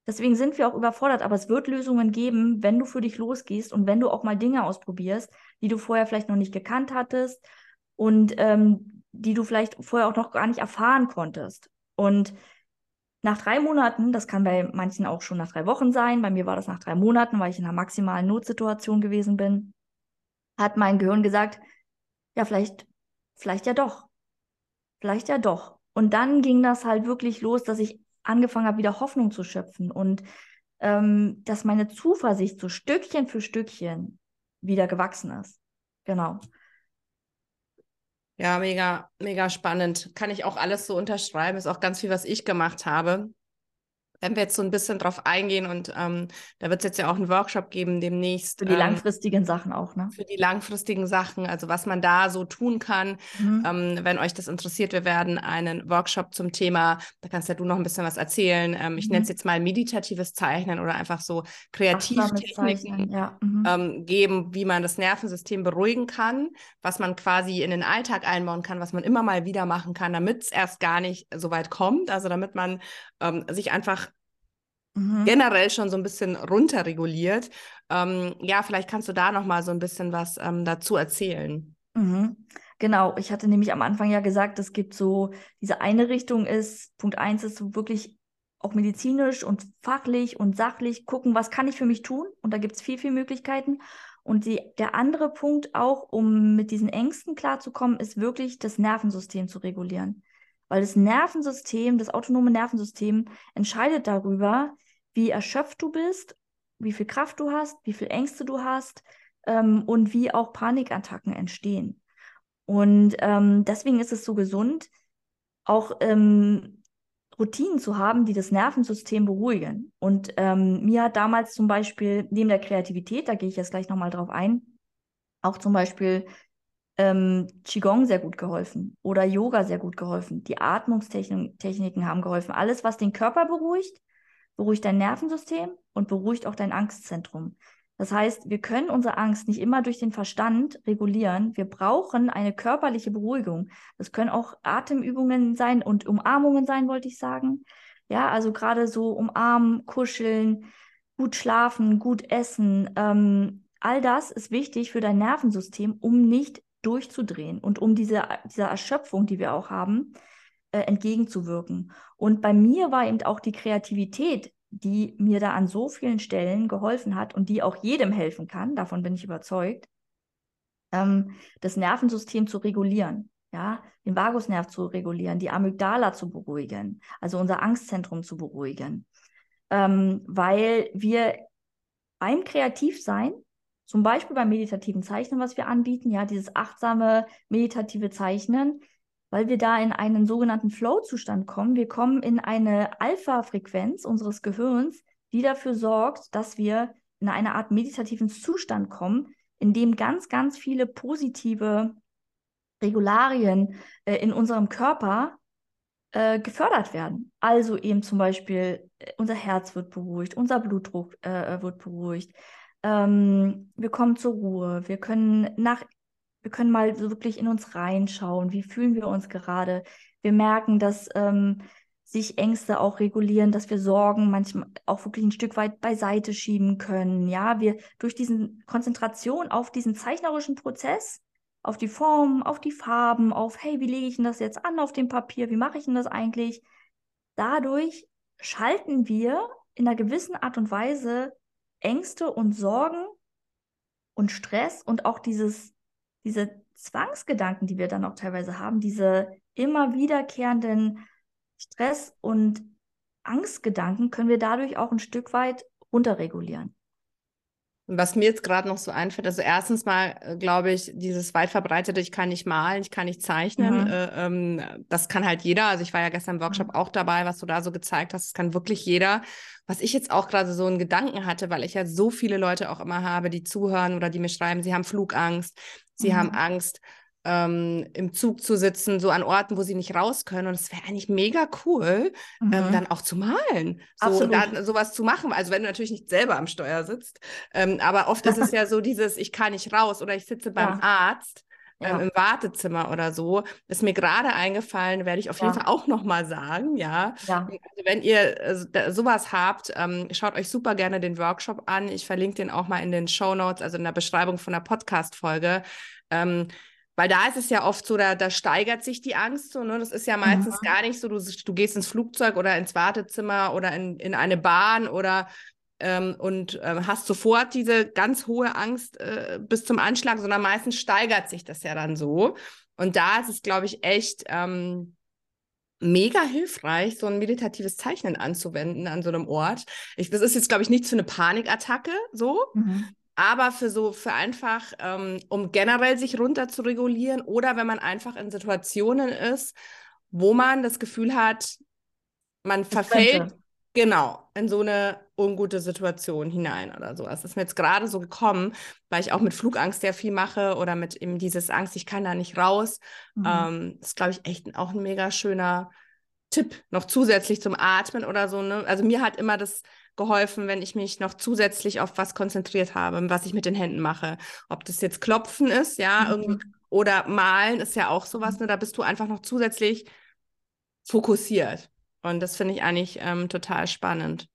Deswegen sind wir auch überfordert, aber es wird Lösungen geben, wenn du für dich losgehst und wenn du auch mal Dinge ausprobierst, die du vorher vielleicht noch nicht gekannt hattest und ähm, die du vielleicht vorher auch noch gar nicht erfahren konntest. Und nach drei Monaten, das kann bei manchen auch schon nach drei Wochen sein, bei mir war das nach drei Monaten, weil ich in einer maximalen Notsituation gewesen bin, hat mein Gehirn gesagt, ja, vielleicht, vielleicht ja doch. Vielleicht ja doch. Und dann ging das halt wirklich los, dass ich angefangen habe, wieder Hoffnung zu schöpfen und ähm, dass meine Zuversicht so Stückchen für Stückchen wieder gewachsen ist. Genau. Ja, mega, mega spannend. Kann ich auch alles so unterschreiben. Ist auch ganz viel, was ich gemacht habe. Wenn wir jetzt so ein bisschen drauf eingehen und ähm, da wird es jetzt ja auch einen Workshop geben demnächst. Für die ähm, langfristigen Sachen auch, ne? Für die langfristigen Sachen, also was man da so tun kann. Mhm. Ähm, wenn euch das interessiert, wir werden einen Workshop zum Thema, da kannst ja du noch ein bisschen was erzählen. Ähm, ich mhm. nenne es jetzt mal meditatives Zeichnen oder einfach so Kreativtechniken ja. mhm. Ähm, geben, wie man das Nervensystem beruhigen kann, was man quasi in den Alltag einbauen kann, was man immer mal wieder machen kann, damit es erst gar nicht so weit kommt. Also damit man ähm, sich einfach mhm. generell schon so ein bisschen runterreguliert. Ähm, ja, vielleicht kannst du da noch mal so ein bisschen was ähm, dazu erzählen. Mhm. Genau, ich hatte nämlich am Anfang ja gesagt, es gibt so, diese eine Richtung ist, Punkt eins ist so wirklich auch medizinisch und fachlich und sachlich gucken, was kann ich für mich tun? Und da gibt es viel, viel Möglichkeiten. Und die, der andere Punkt auch, um mit diesen Ängsten klarzukommen, ist wirklich das Nervensystem zu regulieren. Weil das Nervensystem, das autonome Nervensystem entscheidet darüber, wie erschöpft du bist, wie viel Kraft du hast, wie viel Ängste du hast ähm, und wie auch Panikattacken entstehen. Und ähm, deswegen ist es so gesund, auch ähm, Routinen zu haben, die das Nervensystem beruhigen. Und ähm, mir hat damals zum Beispiel neben der Kreativität, da gehe ich jetzt gleich nochmal drauf ein, auch zum Beispiel ähm, Qigong sehr gut geholfen oder Yoga sehr gut geholfen. Die Atmungstechniken haben geholfen. Alles, was den Körper beruhigt, beruhigt dein Nervensystem und beruhigt auch dein Angstzentrum. Das heißt, wir können unsere Angst nicht immer durch den Verstand regulieren. Wir brauchen eine körperliche Beruhigung. Das können auch Atemübungen sein und Umarmungen sein, wollte ich sagen. Ja, also gerade so umarmen, kuscheln, gut schlafen, gut essen. Ähm, all das ist wichtig für dein Nervensystem, um nicht durchzudrehen und um diese, dieser Erschöpfung, die wir auch haben, äh, entgegenzuwirken. Und bei mir war eben auch die Kreativität, die mir da an so vielen Stellen geholfen hat und die auch jedem helfen kann, davon bin ich überzeugt, ähm, das Nervensystem zu regulieren. Ja, den Vagusnerv zu regulieren, die Amygdala zu beruhigen, also unser Angstzentrum zu beruhigen. Ähm, weil wir beim Kreativsein zum Beispiel beim meditativen Zeichnen, was wir anbieten, ja, dieses achtsame meditative Zeichnen, weil wir da in einen sogenannten Flow-Zustand kommen. Wir kommen in eine Alpha-Frequenz unseres Gehirns, die dafür sorgt, dass wir in eine Art meditativen Zustand kommen, in dem ganz, ganz viele positive Regularien äh, in unserem Körper äh, gefördert werden. Also eben zum Beispiel äh, unser Herz wird beruhigt, unser Blutdruck äh, wird beruhigt, ähm, wir kommen zur Ruhe, wir können nach, wir können mal so wirklich in uns reinschauen, wie fühlen wir uns gerade. Wir merken, dass ähm, sich Ängste auch regulieren, dass wir Sorgen manchmal auch wirklich ein Stück weit beiseite schieben können. Ja, wir durch diesen Konzentration auf diesen zeichnerischen Prozess, auf die Form, auf die Farben, auf, hey, wie lege ich denn das jetzt an auf dem Papier? Wie mache ich denn das eigentlich? Dadurch schalten wir in einer gewissen Art und Weise Ängste und Sorgen und Stress und auch dieses, diese Zwangsgedanken, die wir dann auch teilweise haben, diese immer wiederkehrenden Stress- und Angstgedanken, können wir dadurch auch ein Stück weit runterregulieren. Was mir jetzt gerade noch so einfällt, also erstens mal äh, glaube ich, dieses weit verbreitete, ich kann nicht malen, ich kann nicht zeichnen, mhm. äh, ähm, das kann halt jeder. Also ich war ja gestern im Workshop mhm. auch dabei, was du da so gezeigt hast, das kann wirklich jeder. Was ich jetzt auch gerade so einen Gedanken hatte, weil ich ja so viele Leute auch immer habe, die zuhören oder die mir schreiben, sie haben Flugangst, sie mhm. haben Angst, ähm, im Zug zu sitzen, so an Orten, wo sie nicht raus können. Und es wäre eigentlich mega cool, ähm, mhm. ähm, dann auch zu malen. So, dann sowas zu machen. Also wenn du natürlich nicht selber am Steuer sitzt. Ähm, aber oft ist es ja so dieses, ich kann nicht raus oder ich sitze beim ja. Arzt. Ähm, ja. im Wartezimmer oder so, ist mir gerade eingefallen, werde ich auf ja. jeden Fall auch nochmal sagen, ja. ja. Also wenn ihr äh, sowas habt, ähm, schaut euch super gerne den Workshop an. Ich verlinke den auch mal in den Show Notes, also in der Beschreibung von der Podcast-Folge. Ähm, weil da ist es ja oft so, da, da steigert sich die Angst so, ne? Das ist ja meistens mhm. gar nicht so, du, du gehst ins Flugzeug oder ins Wartezimmer oder in, in eine Bahn oder ähm, und äh, hast sofort diese ganz hohe Angst äh, bis zum Anschlag, sondern meistens steigert sich das ja dann so. Und da ist es, glaube ich, echt ähm, mega hilfreich, so ein meditatives Zeichnen anzuwenden an so einem Ort. Ich, das ist jetzt, glaube ich, nicht für eine Panikattacke so, mhm aber für so, für einfach, ähm, um generell sich runter zu regulieren oder wenn man einfach in Situationen ist, wo man das Gefühl hat, man verfällt, Genau, in so eine ungute Situation hinein oder so. Das ist mir jetzt gerade so gekommen, weil ich auch mit Flugangst sehr viel mache oder mit eben dieses Angst, ich kann da nicht raus. Mhm. Ähm, das ist, glaube ich, echt auch ein mega schöner Tipp, noch zusätzlich zum Atmen oder so. Ne? Also mir hat immer das geholfen, wenn ich mich noch zusätzlich auf was konzentriert habe, was ich mit den Händen mache. Ob das jetzt Klopfen ist, ja, mhm. irgendwie, oder Malen ist ja auch sowas, ne? Da bist du einfach noch zusätzlich fokussiert. Und das finde ich eigentlich ähm, total spannend.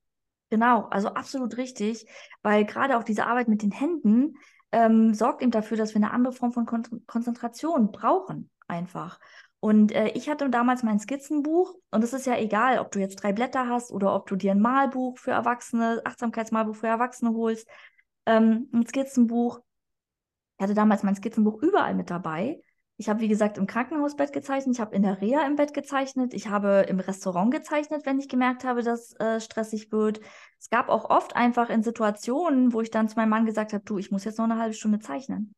Genau, also absolut richtig, weil gerade auch diese Arbeit mit den Händen ähm, sorgt eben dafür, dass wir eine andere Form von Kon Konzentration brauchen, einfach. Und äh, ich hatte damals mein Skizzenbuch und es ist ja egal, ob du jetzt drei Blätter hast oder ob du dir ein Malbuch für Erwachsene, Achtsamkeitsmalbuch für Erwachsene holst, ähm, ein Skizzenbuch. Ich hatte damals mein Skizzenbuch überall mit dabei. Ich habe, wie gesagt, im Krankenhausbett gezeichnet, ich habe in der Reha im Bett gezeichnet, ich habe im Restaurant gezeichnet, wenn ich gemerkt habe, dass äh, stressig wird. Es gab auch oft einfach in Situationen, wo ich dann zu meinem Mann gesagt habe, du, ich muss jetzt noch eine halbe Stunde zeichnen.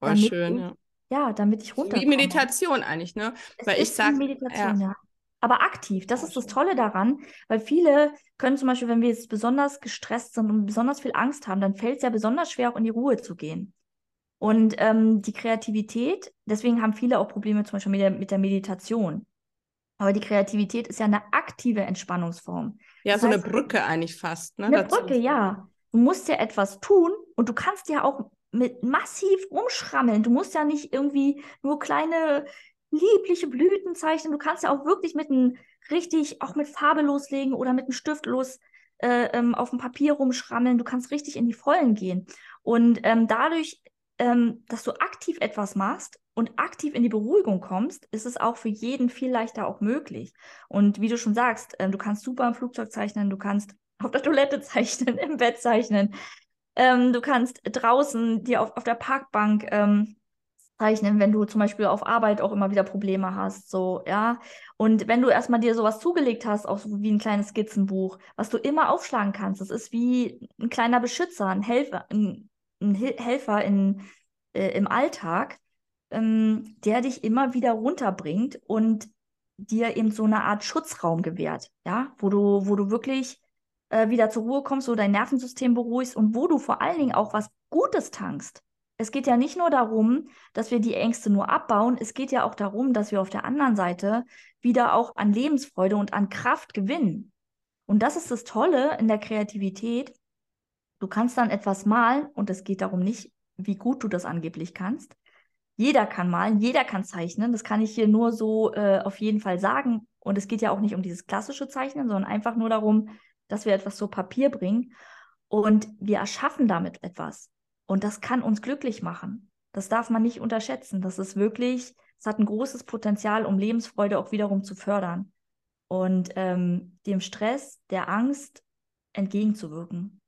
War schön, ich, ja. Ja, damit ich runterkomme. Wie Meditation eigentlich, ne? Es weil ich sage, Meditation, ja. ja. Aber aktiv, das ist das Tolle daran, weil viele können zum Beispiel, wenn wir jetzt besonders gestresst sind und besonders viel Angst haben, dann fällt es ja besonders schwer, auch in die Ruhe zu gehen. Und ähm, die Kreativität, deswegen haben viele auch Probleme zum Beispiel mit der, mit der Meditation. Aber die Kreativität ist ja eine aktive Entspannungsform. Ja, das so heißt, eine Brücke eigentlich fast. Ne, eine dazu. Brücke, ja. Du musst ja etwas tun und du kannst ja auch mit massiv umschrammeln. Du musst ja nicht irgendwie nur kleine liebliche Blüten zeichnen. Du kannst ja auch wirklich mit einem richtig, auch mit Farbe loslegen oder mit einem Stift los äh, ähm, auf dem Papier rumschrammeln. Du kannst richtig in die Vollen gehen. Und ähm, dadurch ähm, dass du aktiv etwas machst und aktiv in die Beruhigung kommst, ist es auch für jeden viel leichter auch möglich. Und wie du schon sagst, äh, du kannst super im Flugzeug zeichnen, du kannst auf der Toilette zeichnen, im Bett zeichnen, ähm, du kannst draußen dir auf, auf der Parkbank ähm, zeichnen, wenn du zum Beispiel auf Arbeit auch immer wieder Probleme hast, so, ja. Und wenn du erstmal dir sowas zugelegt hast, auch so wie ein kleines Skizzenbuch, was du immer aufschlagen kannst, das ist wie ein kleiner Beschützer, ein Helfer, ein ein Helfer in, äh, im Alltag, ähm, der dich immer wieder runterbringt und dir eben so eine Art Schutzraum gewährt, ja, wo du, wo du wirklich äh, wieder zur Ruhe kommst, wo dein Nervensystem beruhigst und wo du vor allen Dingen auch was Gutes tankst. Es geht ja nicht nur darum, dass wir die Ängste nur abbauen, es geht ja auch darum, dass wir auf der anderen Seite wieder auch an Lebensfreude und an Kraft gewinnen. Und das ist das Tolle in der Kreativität, Du kannst dann etwas malen und es geht darum nicht, wie gut du das angeblich kannst. Jeder kann malen, jeder kann zeichnen. Das kann ich hier nur so äh, auf jeden Fall sagen. Und es geht ja auch nicht um dieses klassische Zeichnen, sondern einfach nur darum, dass wir etwas zu Papier bringen und wir erschaffen damit etwas. Und das kann uns glücklich machen. Das darf man nicht unterschätzen. Das ist wirklich, es hat ein großes Potenzial, um Lebensfreude auch wiederum zu fördern und ähm, dem Stress, der Angst entgegenzuwirken.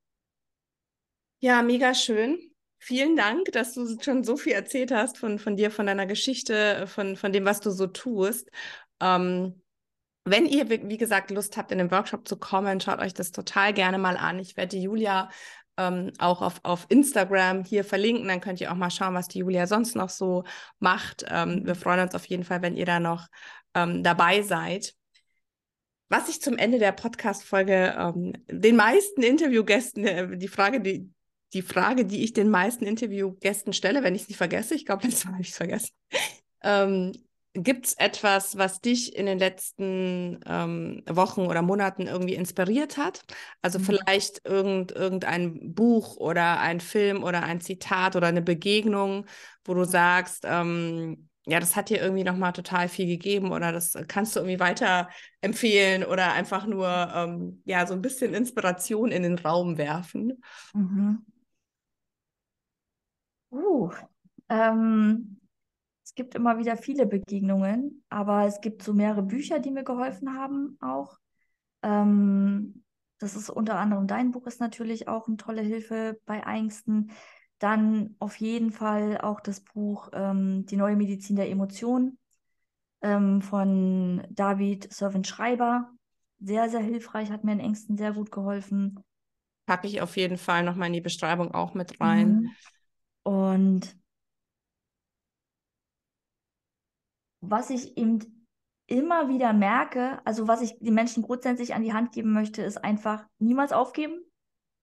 Ja, mega schön. Vielen Dank, dass du schon so viel erzählt hast von, von dir, von deiner Geschichte, von, von dem, was du so tust. Ähm, wenn ihr, wie gesagt, Lust habt, in den Workshop zu kommen, schaut euch das total gerne mal an. Ich werde die Julia ähm, auch auf, auf Instagram hier verlinken. Dann könnt ihr auch mal schauen, was die Julia sonst noch so macht. Ähm, wir freuen uns auf jeden Fall, wenn ihr da noch ähm, dabei seid. Was ich zum Ende der Podcast-Folge ähm, den meisten Interviewgästen, äh, die Frage, die, die Frage, die ich den meisten Interviewgästen stelle, wenn ich es nicht vergesse, ich glaube, letztes Mal habe ich es vergessen. Ähm, Gibt es etwas, was dich in den letzten ähm, Wochen oder Monaten irgendwie inspiriert hat? Also mhm. vielleicht irgend, irgendein Buch oder ein Film oder ein Zitat oder eine Begegnung, wo du sagst, ähm, ja, das hat dir irgendwie nochmal total viel gegeben oder das kannst du irgendwie weiter empfehlen oder einfach nur ähm, ja so ein bisschen Inspiration in den Raum werfen. Mhm. Uh, ähm, es gibt immer wieder viele Begegnungen, aber es gibt so mehrere Bücher, die mir geholfen haben auch. Ähm, das ist unter anderem dein Buch ist natürlich auch eine tolle Hilfe bei Ängsten. Dann auf jeden Fall auch das Buch ähm, Die neue Medizin der Emotionen ähm, von David Servant Schreiber. Sehr, sehr hilfreich, hat mir in Ängsten sehr gut geholfen. Packe ich auf jeden Fall nochmal in die Beschreibung auch mit rein. Mhm. Und was ich eben immer wieder merke, also was ich den Menschen grundsätzlich an die Hand geben möchte, ist einfach niemals aufgeben.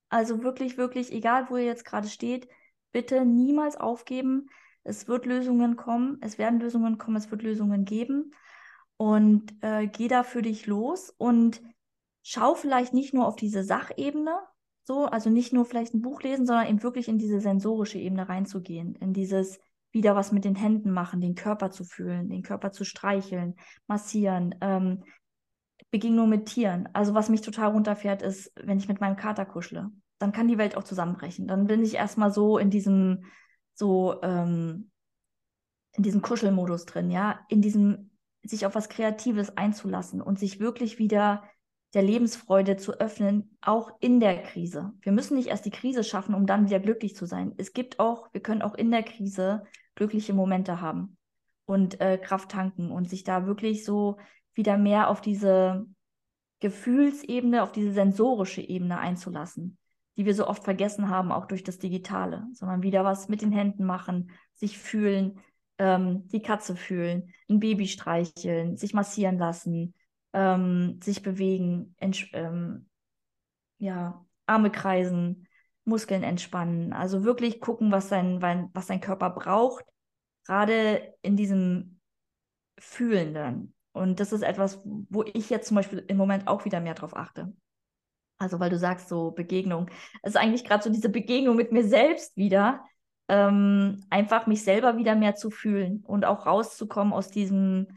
Also wirklich, wirklich, egal wo ihr jetzt gerade steht, bitte niemals aufgeben. Es wird Lösungen kommen, es werden Lösungen kommen, es wird Lösungen geben. Und äh, geh da für dich los und schau vielleicht nicht nur auf diese Sachebene, so, also nicht nur vielleicht ein Buch lesen, sondern eben wirklich in diese sensorische Ebene reinzugehen, in dieses wieder was mit den Händen machen, den Körper zu fühlen, den Körper zu streicheln, massieren, ähm, Begegnung mit Tieren. Also was mich total runterfährt, ist, wenn ich mit meinem Kater kuschle, dann kann die Welt auch zusammenbrechen. Dann bin ich erstmal so in diesem, so, ähm, in diesem Kuschelmodus drin, ja, in diesem sich auf was Kreatives einzulassen und sich wirklich wieder der Lebensfreude zu öffnen, auch in der Krise. Wir müssen nicht erst die Krise schaffen, um dann wieder glücklich zu sein. Es gibt auch, wir können auch in der Krise glückliche Momente haben und äh, Kraft tanken und sich da wirklich so wieder mehr auf diese Gefühlsebene, auf diese sensorische Ebene einzulassen, die wir so oft vergessen haben, auch durch das Digitale, sondern wieder was mit den Händen machen, sich fühlen, ähm, die Katze fühlen, ein Baby streicheln, sich massieren lassen, ähm, sich bewegen, ähm, ja, Arme kreisen, Muskeln entspannen. Also wirklich gucken, was sein, was sein Körper braucht, gerade in diesem Fühlenden. Und das ist etwas, wo ich jetzt zum Beispiel im Moment auch wieder mehr drauf achte. Also, weil du sagst, so Begegnung. Es ist eigentlich gerade so diese Begegnung mit mir selbst wieder, ähm, einfach mich selber wieder mehr zu fühlen und auch rauszukommen aus diesem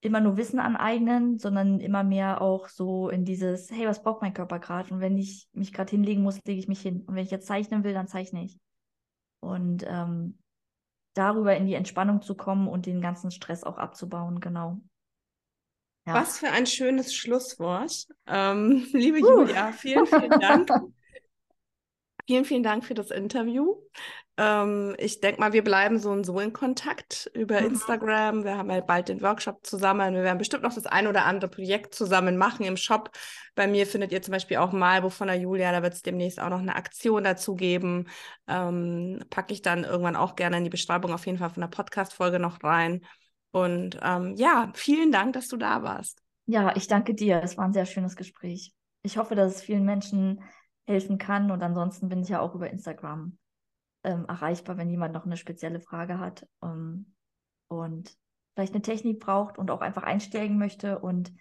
immer nur Wissen aneignen, sondern immer mehr auch so in dieses, hey, was braucht mein Körper gerade? Und wenn ich mich gerade hinlegen muss, lege ich mich hin. Und wenn ich jetzt zeichnen will, dann zeichne ich. Und ähm, darüber in die Entspannung zu kommen und den ganzen Stress auch abzubauen, genau. Ja. Was für ein schönes Schlusswort. Ähm, liebe uh. Julia, vielen, vielen Dank. Vielen, vielen Dank für das Interview. Ähm, ich denke mal, wir bleiben so und so in Kontakt über mhm. Instagram. Wir haben ja bald den Workshop zusammen. Wir werden bestimmt noch das ein oder andere Projekt zusammen machen im Shop. Bei mir findet ihr zum Beispiel auch Malbuch von der Julia. Da wird es demnächst auch noch eine Aktion dazu geben. Ähm, Packe ich dann irgendwann auch gerne in die Beschreibung auf jeden Fall von der Podcast-Folge noch rein. Und ähm, ja, vielen Dank, dass du da warst. Ja, ich danke dir. Es war ein sehr schönes Gespräch. Ich hoffe, dass es vielen Menschen helfen kann. Und ansonsten bin ich ja auch über Instagram ähm, erreichbar, wenn jemand noch eine spezielle Frage hat ähm, und vielleicht eine Technik braucht und auch einfach einsteigen möchte. Und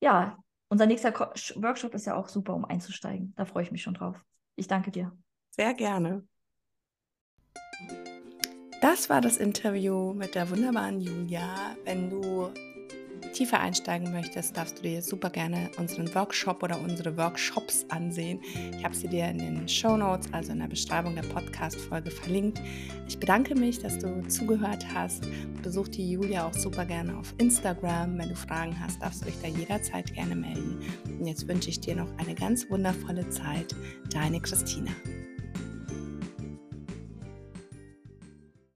ja, unser nächster Ko Workshop ist ja auch super, um einzusteigen. Da freue ich mich schon drauf. Ich danke dir. Sehr gerne. Das war das Interview mit der wunderbaren Julia. Wenn du tiefer einsteigen möchtest, darfst du dir super gerne unseren Workshop oder unsere Workshops ansehen. Ich habe sie dir in den Show Notes, also in der Beschreibung der Podcast-Folge verlinkt. Ich bedanke mich, dass du zugehört hast. Besuch die Julia auch super gerne auf Instagram. Wenn du Fragen hast, darfst du dich da jederzeit gerne melden. Und jetzt wünsche ich dir noch eine ganz wundervolle Zeit. Deine Christina.